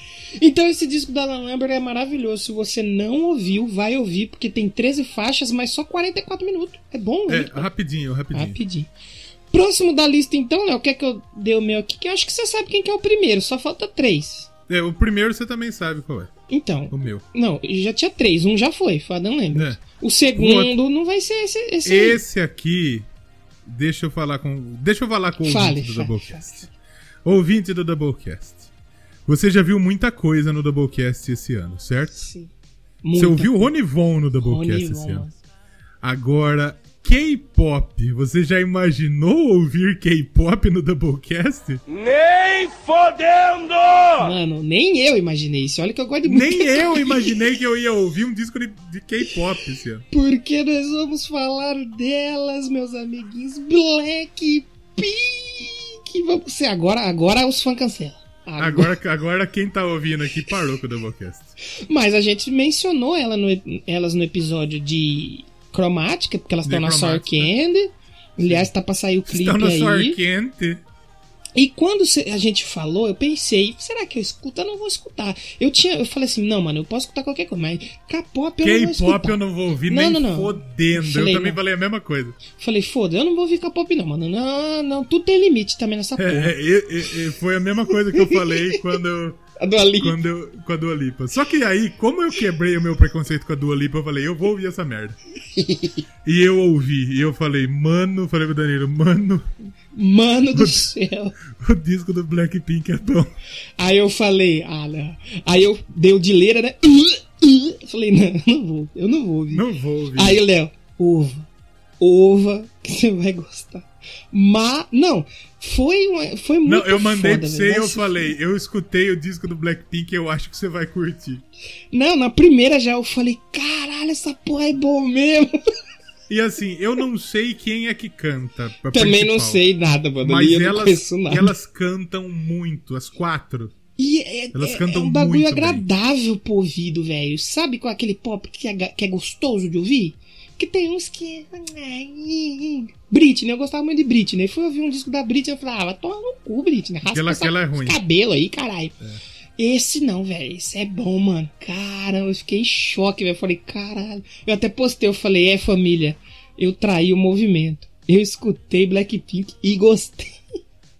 Então esse disco da Alan Lambert é maravilhoso. Se você não ouviu, vai ouvir, porque tem 13 faixas, mas só 44 minutos. É bom, É, né? rapidinho, rapidinho. Rapidinho. Próximo da lista, então, Léo, quer que eu dê o meu aqui? Que eu acho que você sabe quem que é o primeiro, só falta três. É, o primeiro você também sabe qual é. Então, O meu. não, já tinha três. Um já foi, foi Adam Lambert. É. O segundo não vai ser esse. esse... Esse aqui, deixa eu falar com. Deixa eu falar com o Fale, ouvinte do fale, Doublecast. Ouvinte do Doublecast. Você já viu muita coisa no Doublecast esse ano, certo? Sim. Você ouviu o Rony Von no Doublecast Rony esse ano. Agora, K-pop. Você já imaginou ouvir K-pop no Doublecast? Nem fodendo! Mano, nem eu imaginei isso. Olha que eu gosto de muita Nem eu imaginei que eu ia ouvir um disco de, de K-pop esse ano. Porque nós vamos falar delas, meus amiguinhos. Blackpink. Vamos ser agora, agora os fãs cancelam. Agora, agora quem tá ouvindo aqui parou com o Doublecast. Mas a gente mencionou ela no- elas no episódio de Necromática, porque elas estão na Sour. Candy. Aliás, tá pra sair o clipe Estão aí. Sour Quente. E quando a gente falou, eu pensei, será que eu escuto? Eu não vou escutar. Eu tinha, eu falei assim, não, mano, eu posso escutar qualquer coisa, mas K-pop eu não vou K-pop escutar. eu não vou ouvir Não, nem não, não. fodendo. Falei, eu também não. falei a mesma coisa. Falei, foda, eu não vou ouvir K-pop não, mano. Não, não, tudo tem limite também nessa porra. É, e- e foi a mesma coisa que eu falei quando A do Ali. quando eu, com a Dua Lipa. Só que aí, como eu quebrei o meu preconceito com a Dua Lipa, eu falei, eu vou ouvir essa merda. e eu ouvi, e eu falei, mano, falei pro Danilo, mano, Mano do céu. o disco do Blackpink é bom. Aí eu falei, ah, não. Aí eu dei o de leira, né? Uh, uh. Falei, não, não vou, eu não vou ouvir. Não vou ouvir. Aí o Léo, ova, ova, que você vai gostar. Mas, não, foi, uma, foi muito Não, eu mandei foda, pra você e eu falei, eu escutei o disco do Blackpink e eu acho que você vai curtir. Não, na primeira já eu falei, caralho, essa porra é boa mesmo. E assim, eu não sei quem é que canta. Também não sei nada, mano. Mas eu elas, nada. elas cantam muito, as quatro. E é, elas é- cantam é um bagulho muito bem. agradável pro ouvido, velho. Sabe com aquele pop que é, que é gostoso de ouvir? Que tem uns que. Britney, eu gostava muito de Britney. Fui ouvir um disco da Britney e falei, ah, vai tomar no cu, Britney. Raspa Aquela- essa- aquela é esse ruim. cabelo aí, caralho. Esse não, velho. Esse é bom, mano. Caramba, eu fiquei em choque, velho. Falei, caralho. Eu até postei, eu falei, é família. Eu traí o movimento. Eu escutei Blackpink e gostei.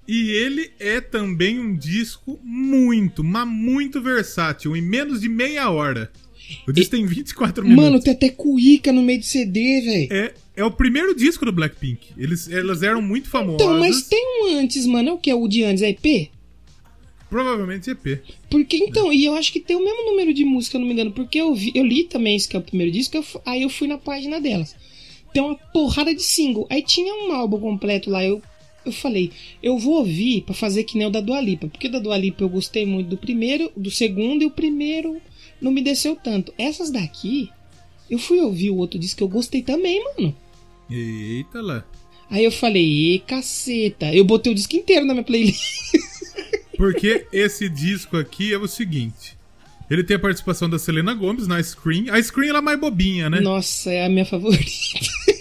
E ele é também um disco muito, mas muito versátil, em menos de meia hora. O disco tem 24 minutos. Mano, tem até cuíca no meio do CD, velho. É, é o primeiro disco do Blackpink. Eles, elas eram muito famosas. Então, mas tem um antes, mano. É o que? O de antes? É EP? Provavelmente EP. Porque então, e eu acho que tem o mesmo número de música, não me engano. Porque eu, vi, eu li também esse que é o primeiro disco, eu aí eu fui na página delas. Tem uma porrada de single. Aí tinha um álbum completo lá, eu, eu falei, eu vou ouvir pra fazer que nem o da Dua Lipa. Porque da Dua Lipa eu gostei muito do primeiro, do segundo, e o primeiro não me desceu tanto. Essas daqui, eu fui ouvir o outro disco que eu gostei também, mano. Eita lá. Aí eu falei, e caceta. Eu botei o disco inteiro na minha playlist. Porque esse disco aqui é o seguinte. Ele tem a participação da Selena Gomez na Scream. A Scream ela é mais bobinha, né? Nossa, é a minha favorita.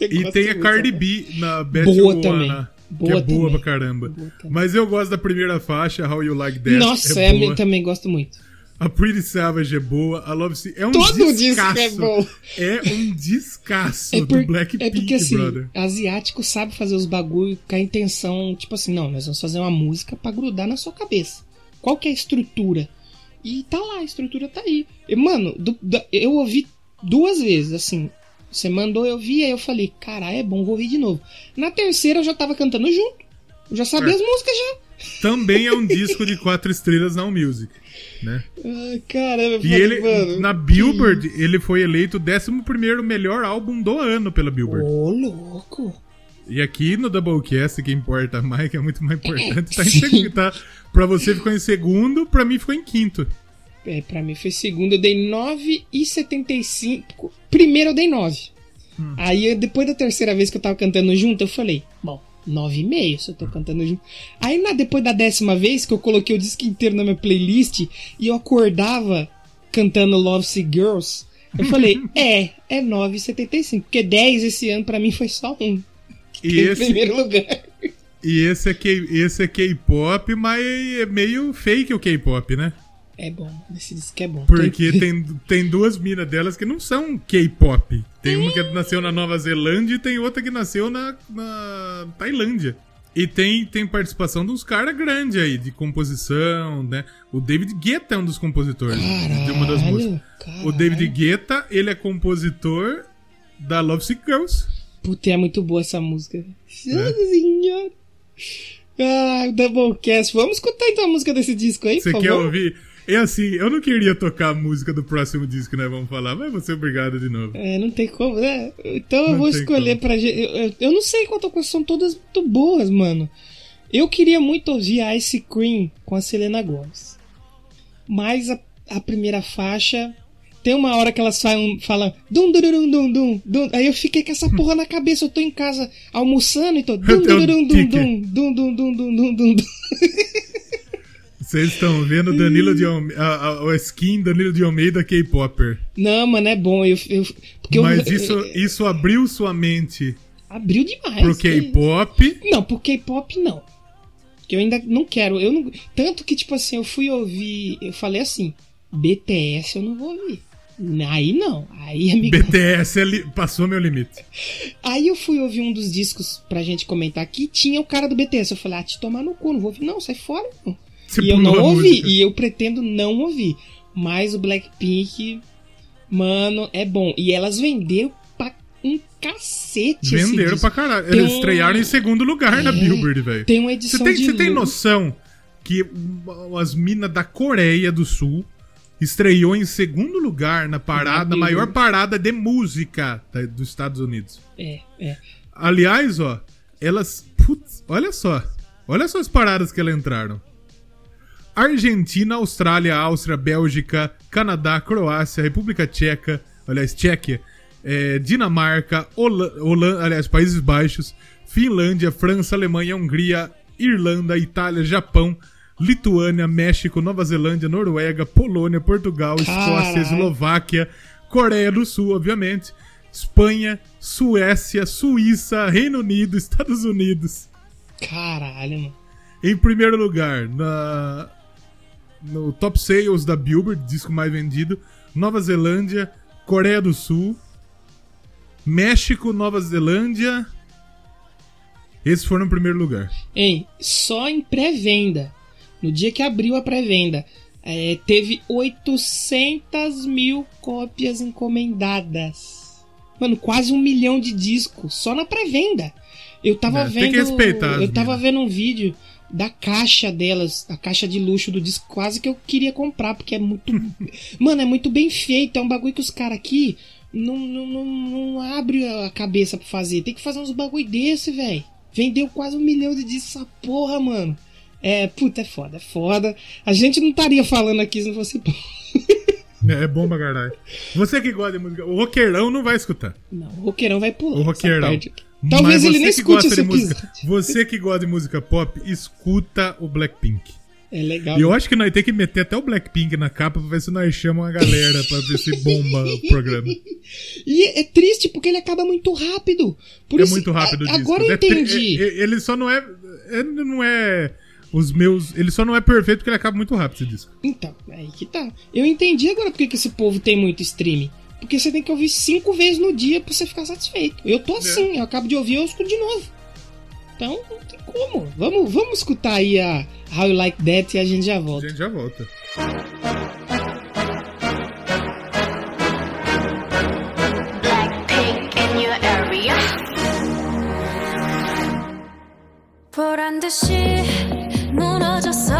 E tem a Cardi. B na Best Boa também. que Boa é boa também. pra caramba. Boa. Mas eu gosto da primeira faixa, How You Like That. Nossa, é é, boa. eu também gosto muito. A Pretty Savage é boa. A Love Sick é um Todo disco descasso. é bom. É um descasso É, do por- Blackpink, é porque assim, brother. asiático sabe fazer os bagulho com a intenção, tipo assim, não, nós vamos fazer uma música pra grudar na sua cabeça. Qual que é a estrutura? E tá lá, a estrutura tá aí. E, mano, do- da- eu ouvi duas vezes, assim. Você mandou, eu vi, aí eu falei, caralho, é bom, vou ouvir de novo. Na terceira eu já tava cantando junto. Eu já sabia É. as músicas já. Também é um disco de quatro estrelas na Music, né? Ai, caramba, E ele, mano. na Billboard, ele foi eleito o 11º melhor álbum do ano pela Billboard. Ô, louco. E aqui no Doublecast, que importa mais, que é muito mais importante, tá em segundo, tá? Pra você ficou em segundo, pra mim ficou em quinto. É, pra mim foi segundo, eu dei 9,75. Primeiro eu dei 9. Hum. Aí depois da terceira vez que eu tava cantando junto, eu falei, bom, 9,5 se eu tô cantando junto. Aí na, depois da décima vez que eu coloquei o disco inteiro na minha playlist e eu acordava cantando Love Sick Girls, eu falei, é, é 9,75. Porque 10 esse ano pra mim foi só um. E em esse, primeiro lugar. e esse é é K-pop, mas é meio fake o K-pop, né? É bom, esse disco é bom. Porque tem, tem duas minas delas que não são K-pop. Tem uma que nasceu na Nova Zelândia e tem outra que nasceu na, na Tailândia. E tem, tem participação de uns caras grandes aí, de composição, né? O David Guetta é um dos compositores de uma das Caralho, músicas. O caralho. David Guetta, ele é compositor da Love Sick Girls. Puta, é muito boa essa música. Senhora. Ah, Doublecast. Vamos escutar então a música desse disco aí, Você quer favor? ouvir? É assim, eu não queria tocar a música do próximo disco, né? Vamos falar, mas você obrigado de novo. É, não tem como, né? Então eu Não vou tem escolher como. pra gente. Eu, eu- eu não sei quantas coisas são todas muito boas, mano. Eu queria muito ouvir a Ice Cream com a Selena Gomez. Mas a, a primeira faixa. Tem uma hora que elas falam, falam dum dum dum dum dum dum. Aí eu fiquei com essa porra na cabeça. Eu tô em casa almoçando e tô dum dum dum dum dum dum dum dum dum dum dum. Vocês estão vendo Danilo de Almeida, a, a, o skin Danilo de Almeida K-Popper. Não, mano, é bom. Eu, eu, porque eu- Mas isso, isso abriu sua mente abriu demais. pro K-pop. Não, pro K-pop não. Que eu ainda não quero. Eu não... Tanto que, tipo assim, eu fui ouvir. Eu falei assim: BTS eu não vou ouvir. Aí não. Aí, amigo. BTS é li- passou meu limite. Aí eu fui ouvir um dos discos pra gente comentar aqui. Tinha o cara do BTS. Eu falei: ah, te tomar no cu, não vou ouvir. Não, sai fora, não. Você e eu não a ouvi. E eu pretendo não ouvir. Mas o Blackpink, mano, é bom. E elas venderam pra um cacete. Venderam pra caralho. Tem Eles um- estrearam em segundo lugar na É, Billboard, velho. Tem uma Você edição tem, de você tem noção que as minas da Coreia do Sul estreou em segundo lugar na parada, Na na maior parada de música da- dos Estados Unidos. É, é. Aliás, ó, elas. Putz, olha só. Olha só as paradas que elas entraram. Argentina, Austrália, Áustria, Bélgica, Canadá, Croácia, República Tcheca, aliás, Tchequia, eh, Dinamarca, Holanda, aliás, Países Baixos, Finlândia, França, Alemanha, Hungria, Irlanda, Itália, Japão, Lituânia, México, Nova Zelândia, Noruega, Polônia, Portugal, Escócia. Eslováquia, Coreia do Sul, obviamente, Espanha, Suécia, Suíça, Reino Unido, Estados Unidos. Caralho, mano. Em primeiro lugar, na no top sales da Billboard, disco mais vendido, Nova Zelândia, Coreia do Sul, México, Nova Zelândia. Esses foram no primeiro lugar. Hein, só em pré-venda. No dia que abriu a pré-venda, é, teve 800 mil cópias encomendadas. Mano, quase um milhão de discos só na pré-venda. Eu tava É, vendo. tem que respeitar Eu tava minas. vendo um vídeo da caixa delas, a caixa de luxo do disco, quase que eu queria comprar, porque é muito. Mano, é muito bem feito. É um bagulho que os caras aqui não, não, não, não abre a cabeça pra fazer. Tem que fazer uns bagulho desse, velho. Vendeu quase um milhão de discos essa porra, mano. É, puta, é foda, é foda. A gente não estaria falando aqui se não fosse bom. É, é bom pra caralho. Você que gosta de música, o roqueirão não vai escutar. Não, o roqueirão vai pular. O roqueirão. Talvez ele nem escute esse música. Você que gosta de música pop, escuta o Blackpink. É legal. E eu acho que nós temos que meter até o Blackpink na capa pra ver se nós chamamos a galera pra ver se bomba o programa. E é triste porque ele acaba muito rápido. Por é isso- muito rápido a-. Agora eu É entendi. é- é- ele só não é. Ele não é. Os meus. Ele só não é perfeito porque ele acaba muito rápido esse disco. Então, é aí que tá. Eu entendi agora porque que esse povo tem muito streaming. Porque você tem que ouvir cinco vezes no dia pra você ficar satisfeito. Eu É. tô assim, eu acabo de ouvir eu escuto de novo. Então, não tem como. Vamos, vamos escutar aí a How You Like That e a gente já A volta. gente já volta. Blackpink in your area. 보란 듯이 무너졌어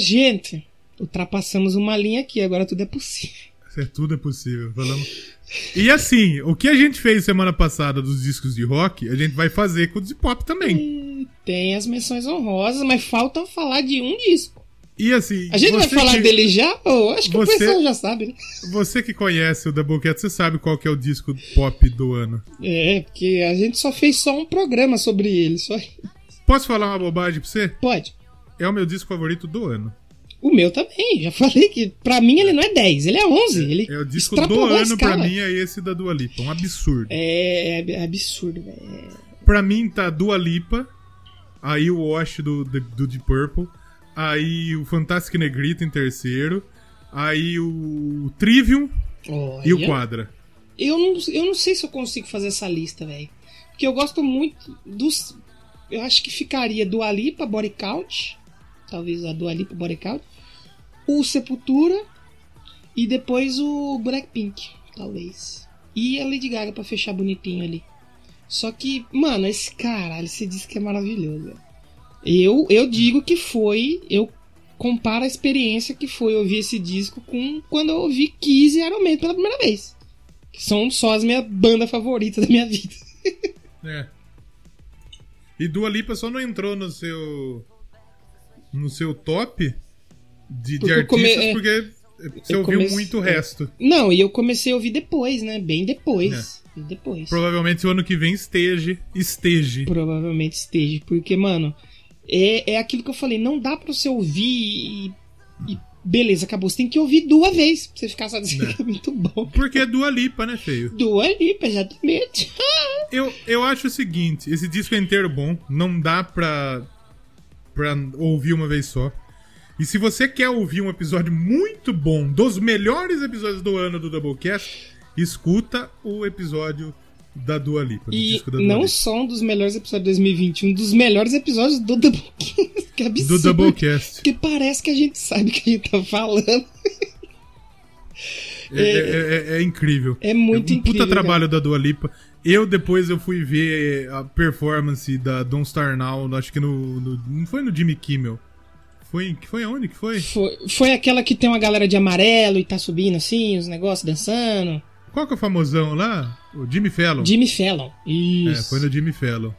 Gente. Ultrapassamos uma linha aqui, agora tudo é possível. É, tudo é possível. Falamos. E assim, o que a gente fez semana passada dos discos de rock, a gente vai fazer com os de pop também. Tem as menções honrosas, mas falta falar de um disco. E assim. A gente vai falar que- dele já? Ou acho que Você- o pessoal já sabe, né? Você que conhece o Doublecat, você sabe qual que é o disco pop do ano. É, porque a gente só fez só um programa sobre ele. Só... Posso falar uma bobagem pra você? Pode. É o meu disco favorito do ano. O meu também. Já falei que pra mim ele não é 10, ele é 11. Ele É o disco do ano pra mim, é esse da Dua Lipa. Um absurdo. É, é absurdo, velho. Pra mim tá Dua Lipa, aí o Wash do, do, do Deep Purple, aí o Fantastic Negrito em terceiro, aí o Trivium Olha. e o Quadra. Eu não, eu não sei se eu consigo fazer essa lista, velho. Porque eu gosto muito dos. Eu acho que ficaria do Alipa Body Count. Talvez a do Alipa Body Count. O Sepultura. E depois o Blackpink. Talvez. E a Lady Gaga pra fechar bonitinho ali. Só que, mano, esse caralho, você disse que é maravilhoso. Eu, eu digo que foi. Eu comparo a experiência que foi ouvir esse disco com quando eu ouvi Kiss e Iron Maiden pela primeira vez. Que são só as minhas bandas favoritas da minha vida. É. E Dua Lipa só não entrou no seu. No seu top de, de eu come- artistas é. porque você Eu ouviu comecei- muito o é. resto. Não, e eu comecei a ouvir depois, né? Bem depois. Bem depois. Provavelmente o ano que vem esteja. Esteja. Provavelmente esteja. Porque, mano, é, é aquilo que eu falei. Não dá pra você ouvir e. e beleza, acabou. Você tem que ouvir duas vezes. Pra você ficar dizendo que é muito bom. Porque é Dua Lipa, né, feio? Duas lipa, exatamente. Eu, eu acho o seguinte, esse disco é inteiro bom, não dá pra, pra ouvir uma vez só. E se você quer ouvir um episódio muito bom, dos melhores episódios do ano do Doublecast, escuta o episódio da Dua Lipa, do E Dua não Lipa. só um dos melhores episódios de 2021, um dos melhores episódios do Doublecast. que absurdo. Do Doublecast. Porque parece que a gente sabe o que a gente tá falando. É, é- é- é incrível. É muito um incrível, puta trabalho da Dua Lipa. Eu depois eu fui ver a performance da Don't Star Now, acho que no, no- não foi no Jimmy Kimmel. Foi, foi aonde que foi? Foi, foi aquela que tem uma galera de amarelo e tá subindo assim, os negócios, dançando. Qual que é o famosão lá? O Jimmy Fallon. Jimmy Fallon. É, Isso. foi no Jimmy Fallon.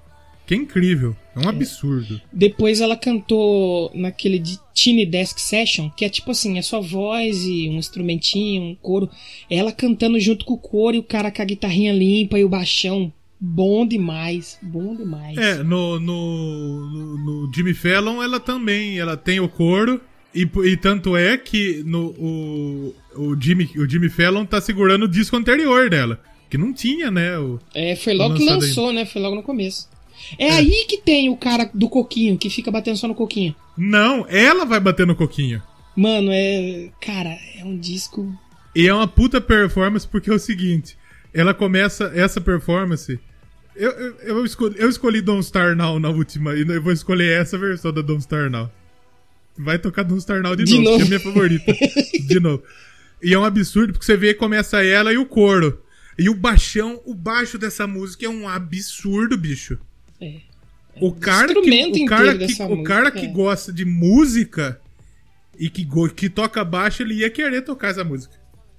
Que é incrível. É um absurdo. Depois ela cantou naquele de Tiny Desk Session, que é tipo assim, é só voz e um instrumentinho, um coro. Ela cantando junto com o coro e o cara com a guitarrinha limpa e o baixão. Bom demais, bom demais. É, no, no, no, no Jimmy Fallon ela também, ela tem o coro. E, e tanto é que no, o, o, Jimmy, o Jimmy Fallon tá segurando o disco anterior dela. Que não tinha, né? O, É, foi logo que lançou, né? Foi logo no começo. É, aí que tem o cara do coquinho, que fica batendo só no coquinho. Não, ela vai bater no coquinho. Mano, é. Cara, é um disco. E é uma puta performance porque é o seguinte: ela começa essa performance. Eu, eu, eu, escolhi, eu escolhi Don't Star Now na última e eu vou escolher essa versão da Don't Star Now. Vai tocar Don't Star Now de, De novo, novo. que é a minha favorita. de novo. E é um absurdo porque você vê que começa ela e o coro. E o baixão, o baixo dessa música é um absurdo, bicho. É. O cara, que, instrumento o cara, que, o música, cara que é. gosta de música e que, que toca baixo, ele ia querer tocar essa música.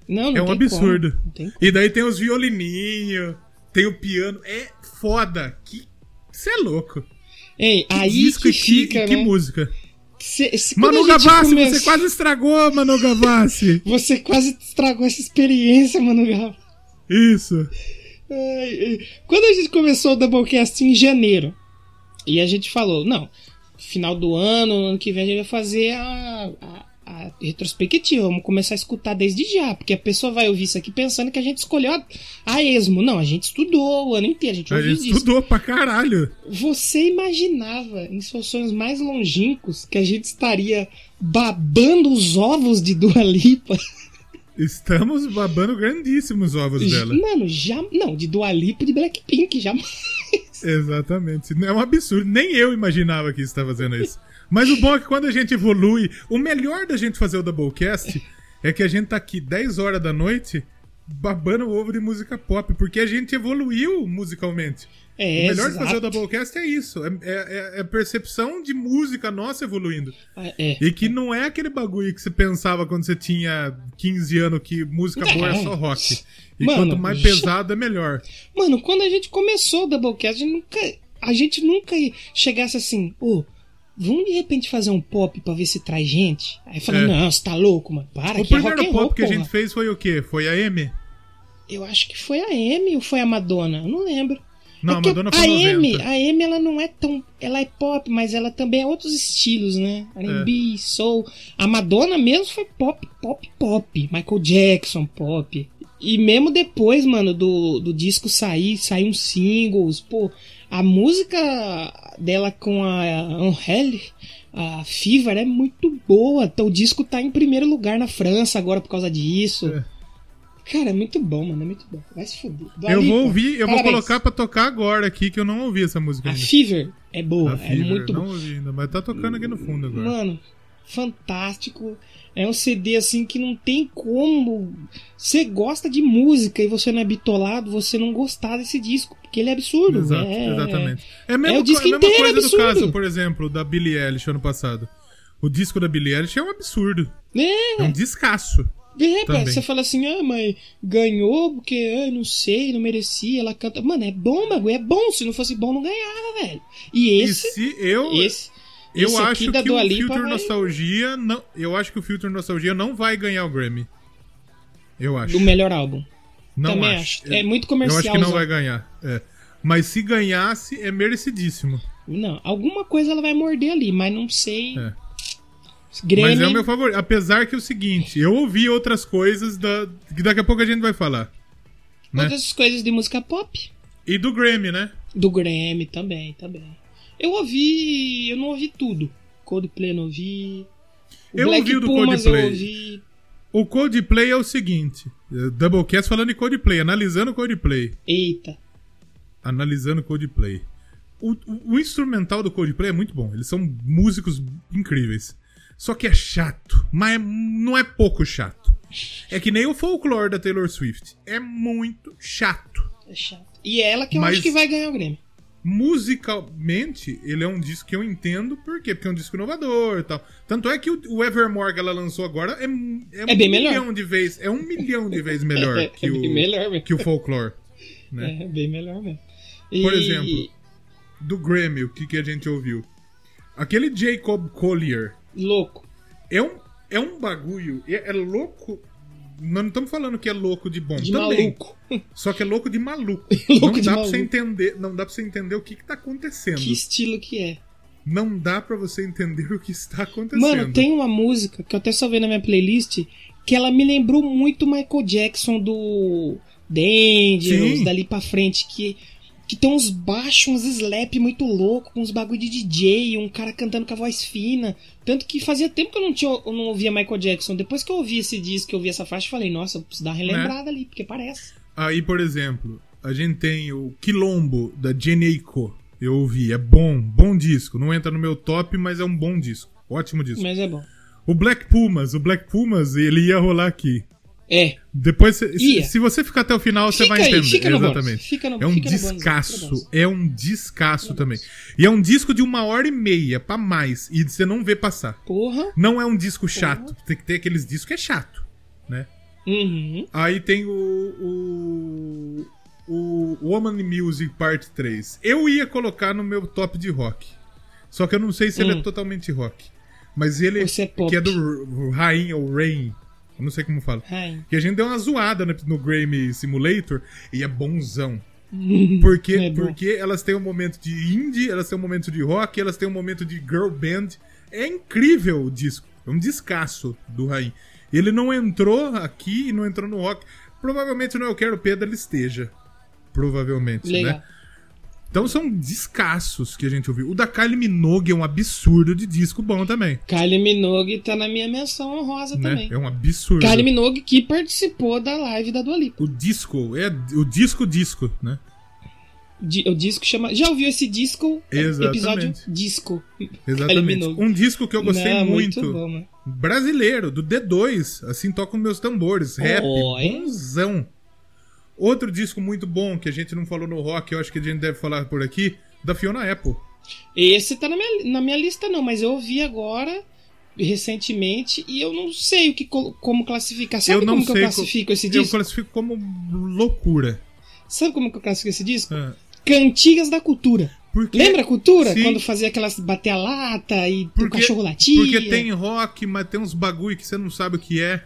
Não, não É um absurdo. E daí tem os violininhos, tem o piano. É foda. Que. Você é louco. Ei, aí Disco que que, fica, que né? música. Se- se- quando Manu Gavassi, come- você quase estragou, Manu Gavassi. Você quase estragou essa experiência, mano. Gava. Isso. Quando a gente começou o Doublecast em janeiro, e a gente falou, não, final do ano, ano que vem a gente vai fazer a, a- a retrospectiva, vamos começar a escutar desde já, porque a pessoa vai ouvir isso aqui pensando que a gente escolheu a, a esmo. Não, a gente estudou o ano inteiro, a gente A ouviu gente isso. estudou pra caralho. Você imaginava, em seus sonhos mais longínquos, que a gente estaria babando os ovos de Dua Lipa? Estamos babando grandíssimos ovos dela. Mano, já. Não, de Dua Lipa e de Blackpink, jamais. Exatamente. É um absurdo. Nem eu imaginava que isso tá fazendo isso. Mas o bom é que quando a gente evolui, o melhor da gente fazer o Doublecast é que a gente tá aqui 10 horas da noite babando o ovo de música pop, porque a gente evoluiu musicalmente. É, o melhor de fazer o exato. Doublecast é isso. É, é, é a percepção de música nossa evoluindo. É. E que não é aquele bagulho que você pensava quando você tinha 15 anos que música boa é só rock. E Mano, quanto mais pesado é melhor. Mano, quando a gente começou o Doublecast, a gente nunca, a gente nunca chegasse assim, ô, vamos de repente fazer um pop pra ver se traz gente? Aí falei, É. não, você tá louco, mano. Para, o que é primeiro rock pop roll, que a porra. gente fez foi o quê? Foi a M? Eu acho que foi a Amy ou foi a Madonna? Eu não lembro. Não, É a Madonna foi a 90. Amy, a Amy, ela não é tão. Ela é pop, mas ela também é outros estilos, né? RB, soul. A Madonna mesmo foi pop, pop, pop. Michael Jackson, pop. E mesmo depois, mano, do, do disco sair, sair uns singles, pô, a música dela com a Angel, a Fever, é muito boa. Então, o disco tá em primeiro lugar na França agora por causa disso. É. Cara, é muito bom, mano, é muito bom. Vai se fuder. Dua Eu Lipa, vou ouvir, eu vou parabéns. colocar pra tocar agora aqui, que eu não ouvi essa música A ainda. Fever é boa, A é Fever, muito Não boa. ouvi ainda, mas tá tocando aqui no fundo agora. Mano, fantástico. É um CD assim que não tem como. Você gosta de música e você não é bitolado, você não gostar desse disco, porque ele é absurdo. Exato, é, exatamente. É a mesma, é o disco co- a mesma inteiro coisa do absurdo. caso, por exemplo, da Billie Eilish ano passado. O disco da Billie Eilish é um absurdo. É, É um descasso. É, pá, também. você fala assim, ah, mas ganhou porque, ah, não sei, não merecia, ela canta. Mano, é bom, bagulho, é bom. Se não fosse bom, não ganhava, velho. E E esse. se eu, esse eu esse aqui acho da que o Filter vai- Nostalgia não, eu acho que o Filter Nostalgia não vai ganhar o Grammy. Eu acho. do melhor álbum. não Também acho. acho. É muito Eu comercial. acho que não vai ganhar. É. Mas se ganhasse, é merecidíssimo. Não, alguma coisa ela vai morder ali, mas não sei. É. Grammy, Mas é o meu favorito. Apesar que é o seguinte, eu ouvi outras coisas da, que daqui a pouco a gente vai falar. né? outras coisas de música pop. E do Grammy, né? Do Grammy também, também. Eu ouvi. Eu não ouvi tudo. Coldplay não ouvi. O Eu Black ouvi o do Pumas Coldplay. eu ouvi. O Coldplay é o seguinte: eh, Doublecast falando de Coldplay, analisando Coldplay. Eita. Analisando Coldplay. O, o, o instrumental do Coldplay é muito bom. Eles são músicos incríveis. Só que é chato. Mas é- não é pouco chato. É que nem o folclore da Taylor Swift. É muito chato. É chato. E ela que eu Mas- acho que vai ganhar o Grammy. musicalmente, ele é um disco que eu entendo por quê? Porque é um disco inovador e tal. Tanto é que o, Evermore que ela lançou agora é, é, É um bem melhor. milhão de vezes, é um milhão de vezes melhor É, que, é o, melhor que o folklore. Né? É, bem melhor mesmo. Por E- exemplo, Do Grammy, o que, que a gente ouviu? Aquele Jacob Collier Louco. é um, é um bagulho, é, é louco. Nós não estamos falando que é louco de bom De também. maluco. Só que é louco de maluco. Louco não de dá pra maluco. você entender, não dá para você entender o que, que tá acontecendo. Que estilo que é. não dá pra você entender o que está acontecendo. Mano, tem uma música que eu até só vi na minha playlist que ela me lembrou muito Michael Jackson do Angels, Sim. dali pra frente, que, que tem uns baixos, uns slap muito louco, com uns bagulho de DJ, um cara cantando com a voz fina. Tanto que fazia tempo que eu não, tinha, eu não ouvia Michael Jackson. Depois que eu ouvi esse disco, que eu ouvi essa faixa, eu falei, nossa, eu preciso dar uma Né? relembrada ali, porque parece. Aí, por exemplo, a gente tem o Quilombo da Jenny Aiko. Eu ouvi, é bom, bom disco. Não entra no meu top, mas é um bom disco. Ótimo disco. Mas é bom. O Black Pumas, o Black Pumas, ele ia rolar aqui. É. Depois, se, se- você ficar até o final, você Fica vai aí, entender. fica no Exatamente. fica no- é um descasso. É um descasso também. E é um disco de uma hora e meia, pra mais. E você não vê passar. Porra. Não é um disco chato. Tem que ter aqueles discos que é chato, né? Uhum. Aí tem o, o. O Woman Music Part 3. Eu ia colocar no meu top de rock. Só que eu não sei se ele Hum. é totalmente rock. Mas ele. Você é pop. Que é do R- Rain ou Rain. Não sei como fala. Ai. Que a gente deu uma zoada no, no Grammy Simulator e é bonzão. Porque, É porque elas têm um momento de indie, elas têm um momento de rock, elas têm um momento de girl band. É incrível o disco. É um descasso do Rain. Ele não entrou aqui e não entrou no rock. Provavelmente no Eu Quero Pedro ele esteja. Provavelmente, Legal. né? Então são descassos que a gente ouviu. O da Kylie Minogue é um absurdo de disco bom também. Kylie Minogue tá na minha menção honrosa Né? também. É um absurdo. Kylie Minogue que participou da live da Dua Lipa. O disco, é o disco disco, né? Di- O disco chama. Já ouviu esse disco? Exatamente. Episódio disco. Exatamente. Um disco que eu gostei Não, muito. muito bom, mano. Brasileiro, do D2. Assim tocam meus tambores. Rap, Oi. bonzão. Outro disco muito bom que a gente não falou no rock, eu acho que a gente deve falar por aqui, da Fiona Apple. Esse tá na minha, na minha lista, não, mas eu ouvi agora recentemente e eu não sei o que como classificar. Sabe eu não como que sei eu classifico co- esse Eu disco? classifico como loucura. Sabe como que eu classifico esse disco? Ah, Cantigas da cultura. porque, Lembra a cultura? Sim. Quando fazia aquelas bater a lata e o Porque- cachorro latia. Porque tem rock, mas tem uns bagulho que você não sabe o que é.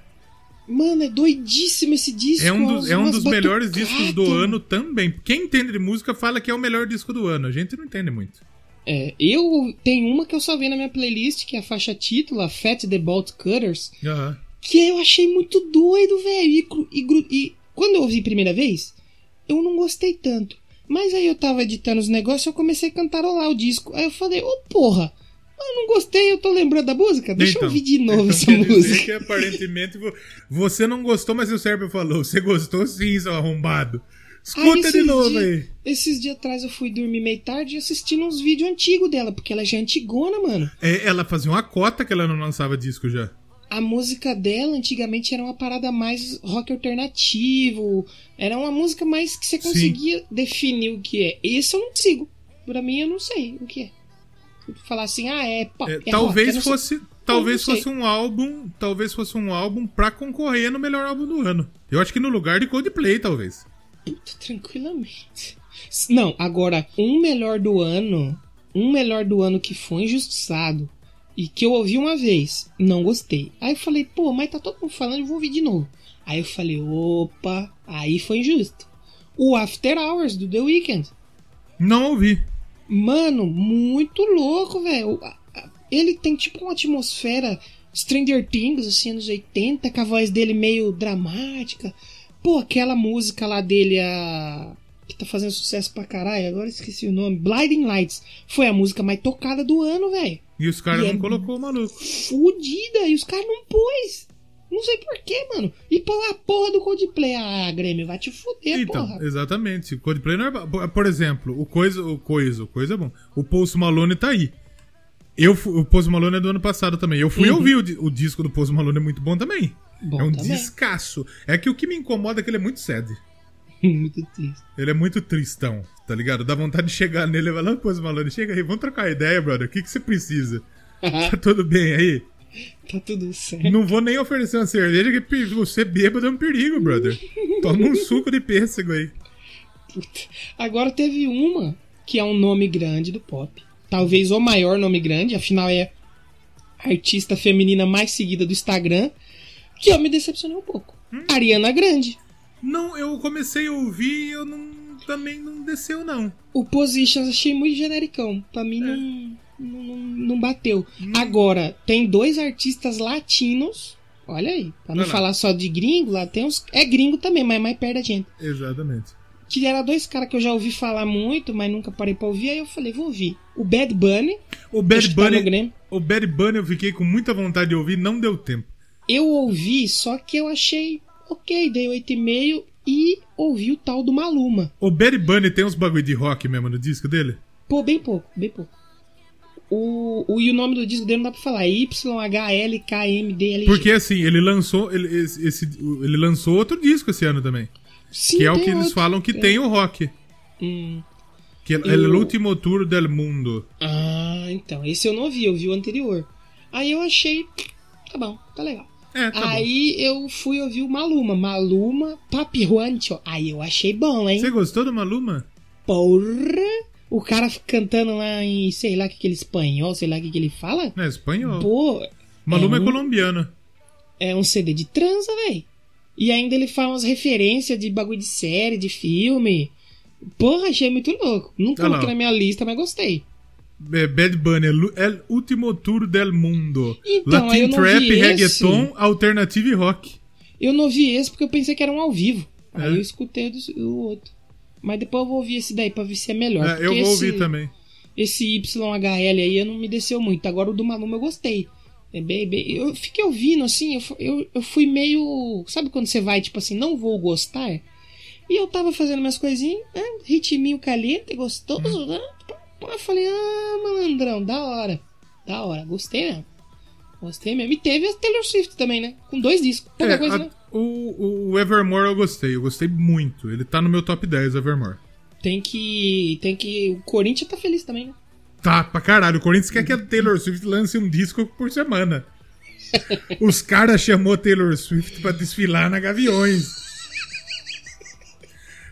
Mano, é doidíssimo esse disco. É um dos, é um dos melhores discos do ano também. Quem entende de música fala que é o melhor disco do ano. A gente não entende muito. É, eu tenho uma que eu só vi na minha playlist, que é a faixa título, a Fat the Bolt Cutters, que eu achei muito doido, velho. E, e, e quando eu ouvi a primeira vez, eu não gostei tanto. Mas aí eu tava editando os negócios e eu comecei a cantarolar o disco. Aí eu falei, ô porra, eu não gostei, eu tô lembrando da música? Deixa eu Então, ouvir de novo então essa música. que aparentemente vo- você não gostou, mas o Sérgio falou. Você gostou sim, seu arrombado. Escuta Aí, de novo dias- aí. Esses dias atrás eu fui dormir meio tarde e assistindo uns vídeos antigos dela, porque ela já é antigona, mano. É, ela fazia uma cota que ela não lançava disco já. A música dela antigamente era uma parada mais rock alternativo. Era uma música mais que você Sim. conseguia definir o que é. Esse eu não sigo. Pra mim eu não sei o que é. Falar assim, ah, é pop. É, é rock, talvez sei. fosse, talvez fosse um álbum, talvez fosse um álbum pra concorrer no melhor álbum do ano. Eu acho que no lugar de Coldplay, talvez. Tranquilamente. Não, agora, um melhor do ano. Um melhor do ano que foi injustiçado. E que eu ouvi uma vez. Não gostei. Aí eu falei, pô, mas tá todo mundo falando, eu vou ouvir de novo. Aí eu falei, opa, aí foi injusto. O After Hours do The Weeknd. Não ouvi. Mano, muito louco, velho. Ele tem tipo uma atmosfera Stranger Things, assim, anos 80, com a voz dele meio dramática. Pô, aquela música lá dele, a. que tá fazendo sucesso pra caralho, agora esqueci o nome. Blinding Lights. Foi a música mais tocada do ano, velho. E os caras não é- colocou o maluco. Fudida, e os caras não pôs. Não sei porquê, mano. E pôr a porra do Coldplay. Ah, Grêmio, vai te fuder, Então, porra. exatamente. O Coldplay não é. Por exemplo, o Coisa, o Coisa, o Coisa é bom. O Post Malone tá aí. Eu, o Post Malone é do ano passado também. Eu fui Uhum. ouvir o, o disco do Post Malone, é muito bom também. Bom é um também. descasso. É que o que me incomoda é que ele é muito sad. Muito triste. Ele é muito tristão, tá ligado? Dá vontade de chegar nele e falar, "Ô, Post Malone, chega aí, vamos trocar ideia, brother. O que, que você precisa? Tá tudo bem aí? Tá tudo certo. Não vou nem oferecer uma cerveja, que você bêbado é um perigo, brother. Toma um suco de pêssego aí. Agora teve uma que é um nome grande do pop. Talvez o maior nome grande, afinal é a artista feminina mais seguida do Instagram. Que eu me decepcionei um pouco. Ariana Grande. Não, eu comecei a ouvir e eu não, também não desceu, não. O Positions achei muito genericão. Pra mim não, não, não, não bateu. Agora, tem dois artistas latinos. Olha aí. Pra não lá. falar só de gringo, lá tem uns. É gringo também, mas é mais perto da gente. Exatamente. Que era dois caras que eu já ouvi falar muito, mas nunca parei pra ouvir. Aí eu falei, vou ouvir. O Bad Bunny. O Bad tá Bunny, Grêmio. o Bad Bunny eu fiquei com muita vontade de ouvir, não deu tempo. Eu ouvi, só que eu achei ok, dei 8,5 e ouvi o tal do Maluma. O Bad Bunny tem uns bagulho de rock mesmo no disco dele? Pô, bem pouco, bem pouco. O, o, e o nome do disco dele não dá pra falar. YHLKMDLG. Porque assim, ele lançou ele, esse, ele lançou outro disco esse ano também, Sim, que é o que eles outro. falam que tem o rock, Hum. que é Eu- o último tour del mundo. Ah, então. Esse eu não ouvi, eu vi o anterior. Aí eu achei. Tá bom, tá legal. É, tá bom. Aí eu fui ouvir o Maluma. Maluma Papi Juancho. Aí eu achei bom, hein? Você gostou do Maluma? Porra! O cara cantando lá em, sei lá, que aquele espanhol, sei lá o que, que ele fala. É espanhol. Pô, Maluma é, é um- colombiano. é um CD de transa, véi. E ainda ele fala umas referências de bagulho de série, de filme. Porra, achei muito louco. Não lá, coloquei na minha lista, mas gostei. É, Bad Bunny, el, último tour del mundo. Então, aí Latin eu não trap, vi esse. reggaeton, alternative e rock. Eu não vi esse porque eu pensei que era um ao vivo. Aí É. eu escutei o outro. Mas depois eu vou ouvir esse daí pra ver se é melhor. É, eu vou esse, ouvir também. Esse YHL aí eu não me desceu muito. Agora o do Maluma eu gostei. É bem, bem- Eu fiquei ouvindo assim, eu, eu, eu fui meio. Sabe quando você vai, tipo assim, não vou gostar? E eu tava fazendo minhas coisinhas, né? ritminho caliente, gostoso, né? Pô, Eu falei, ah, malandrão, da hora. Da hora, gostei mesmo. Gostei mesmo. E teve a Taylor Swift também, né? Com dois discos. Pouca É, coisa, a- né? O, o Evermore eu gostei, eu gostei muito. Ele tá no meu top 10, Evermore. Tem que. Tem que. O Corinthians tá feliz também, né? Tá, pra caralho. O Corinthians quer que a Taylor Swift lance um disco por semana. Os caras chamou a Taylor Swift pra desfilar na Gaviões.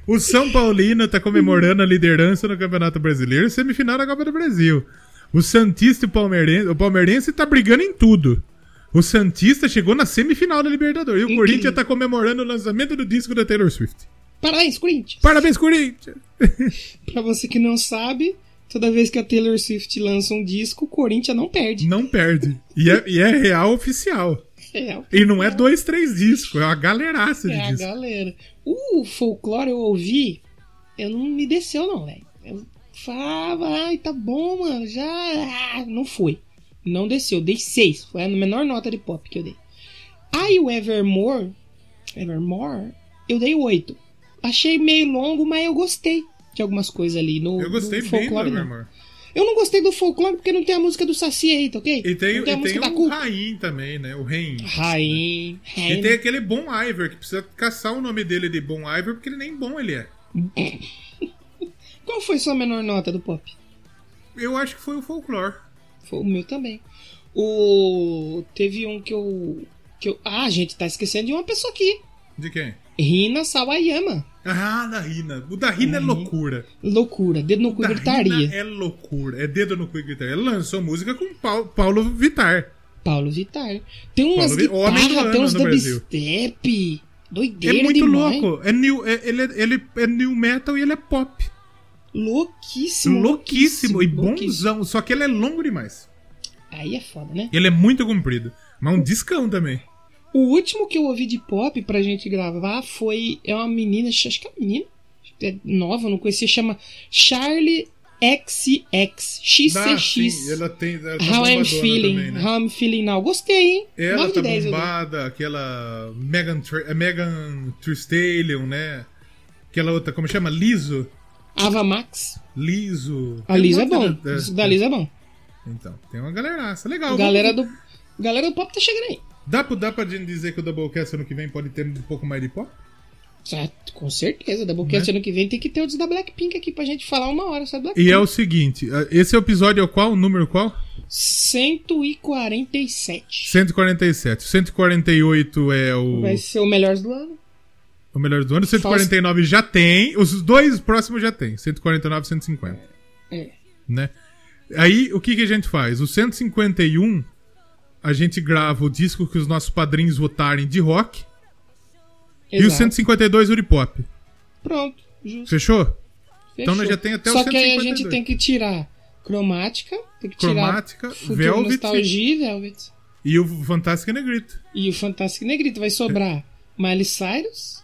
O São Paulino tá comemorando a liderança no Campeonato Brasileiro e semifinal da Copa do Brasil. O Santista e o Palmeirense, o Palmeirense tá brigando em tudo. O Santista chegou na semifinal da Libertadores. E o Incrível. Corinthians tá comemorando o lançamento do disco da Taylor Swift. Parabéns, Corinthians! Parabéns, Corinthians! Pra você que não sabe, toda vez que a Taylor Swift lança um disco, o Corinthians não perde. Não perde. E é, e é real oficial. É, E não é dois, três discos, é uma galeraça de é a discos. galera. O folclore eu ouvi, eu não me desceu, não, velho. Eu falava, ai, tá bom, mano, já. ah, Não foi. Não desceu, dei seis. Foi a menor nota de pop que eu dei. Aí o Evermore, Evermore, eu dei oito. Achei meio longo, mas eu gostei de algumas coisas ali. No, Eu gostei bem do folclore, não. Evermore. Eu não gostei do folclore porque não tem a música do Saci aí, tá ok? E tem, não tem e tem o. Rain também, né? O Rain. Rain. E tem aquele Bon Iver, que precisa caçar o nome dele de Bon Iver, porque ele nem bom ele é. Qual foi sua menor nota do pop? Eu acho que foi o Folklore. Foi o meu também. O. Teve um que eu. Que eu... Ah, a gente tá esquecendo de uma pessoa aqui. De quem? Rina Sawayama. Ah, da Rina. O da Rina é loucura. Loucura. Dedo no O cu da gritaria. Rina é loucura. É dedo no cu e gritaria. Ela lançou música com Pau- Paulo Vitar. Paulo Vittar. Tem umas Paulo guitarras, tem uns dubstep. É Doideira muito demais. louco. É new, é- ele, é, ele é new metal e ele é pop. Louquíssimo. Louquíssimo e louquíssimo. bonzão. Só que ele é longo demais. Aí é foda, né? Ele é muito comprido. Mas um discão também. O último que eu ouvi de pop pra gente gravar foi. É uma menina, acho que é uma menina. É nova, eu não conhecia, chama Charlie XX. XCX. Ah, sim, ela tem. Ela tá How I'm feeling, também, né? how I'm feeling now. Gostei, hein? Ela 9 tá de 10 eu dei. bombada, aquela Megan, é Megan Tristalion, né? Aquela outra, como chama? Liso. Ava Max. Liso. A Liso é bom. de- é, Isso da Liso é bom. Então, tem uma galeraça. Legal. Galera vamos- do. Galera do pop tá chegando aí. Dá, pra- dá pra gente dizer que o Doublecast ano que vem pode ter um pouco mais de pop? Certo, com certeza. Doublecast ano que vem tem que ter o dos da Blackpink aqui pra gente falar uma hora sobre Blackpink. Né? E é o seguinte, esse episódio é o qual? O número qual? 147. 147. 148 é o, Vai ser o melhor do ano. O melhor do ano. 149 já tem. Os dois próximos já tem. 149 e 150. É. né? Aí, o que, que a gente faz? O 151, a gente grava o disco que os nossos padrinhos votarem de rock. E o Exato. 152 o de pop. Pronto, justo. Fechou? Então Fechou. nós já tem até o Só que aí a 152. gente tem que tirar cromática, tem que Cromática, tirar Futuro Velvet. Nostalgia e Velvet. E o Fantástico Negrito. E o Fantástico Negrito vai sobrar Miley Cyrus,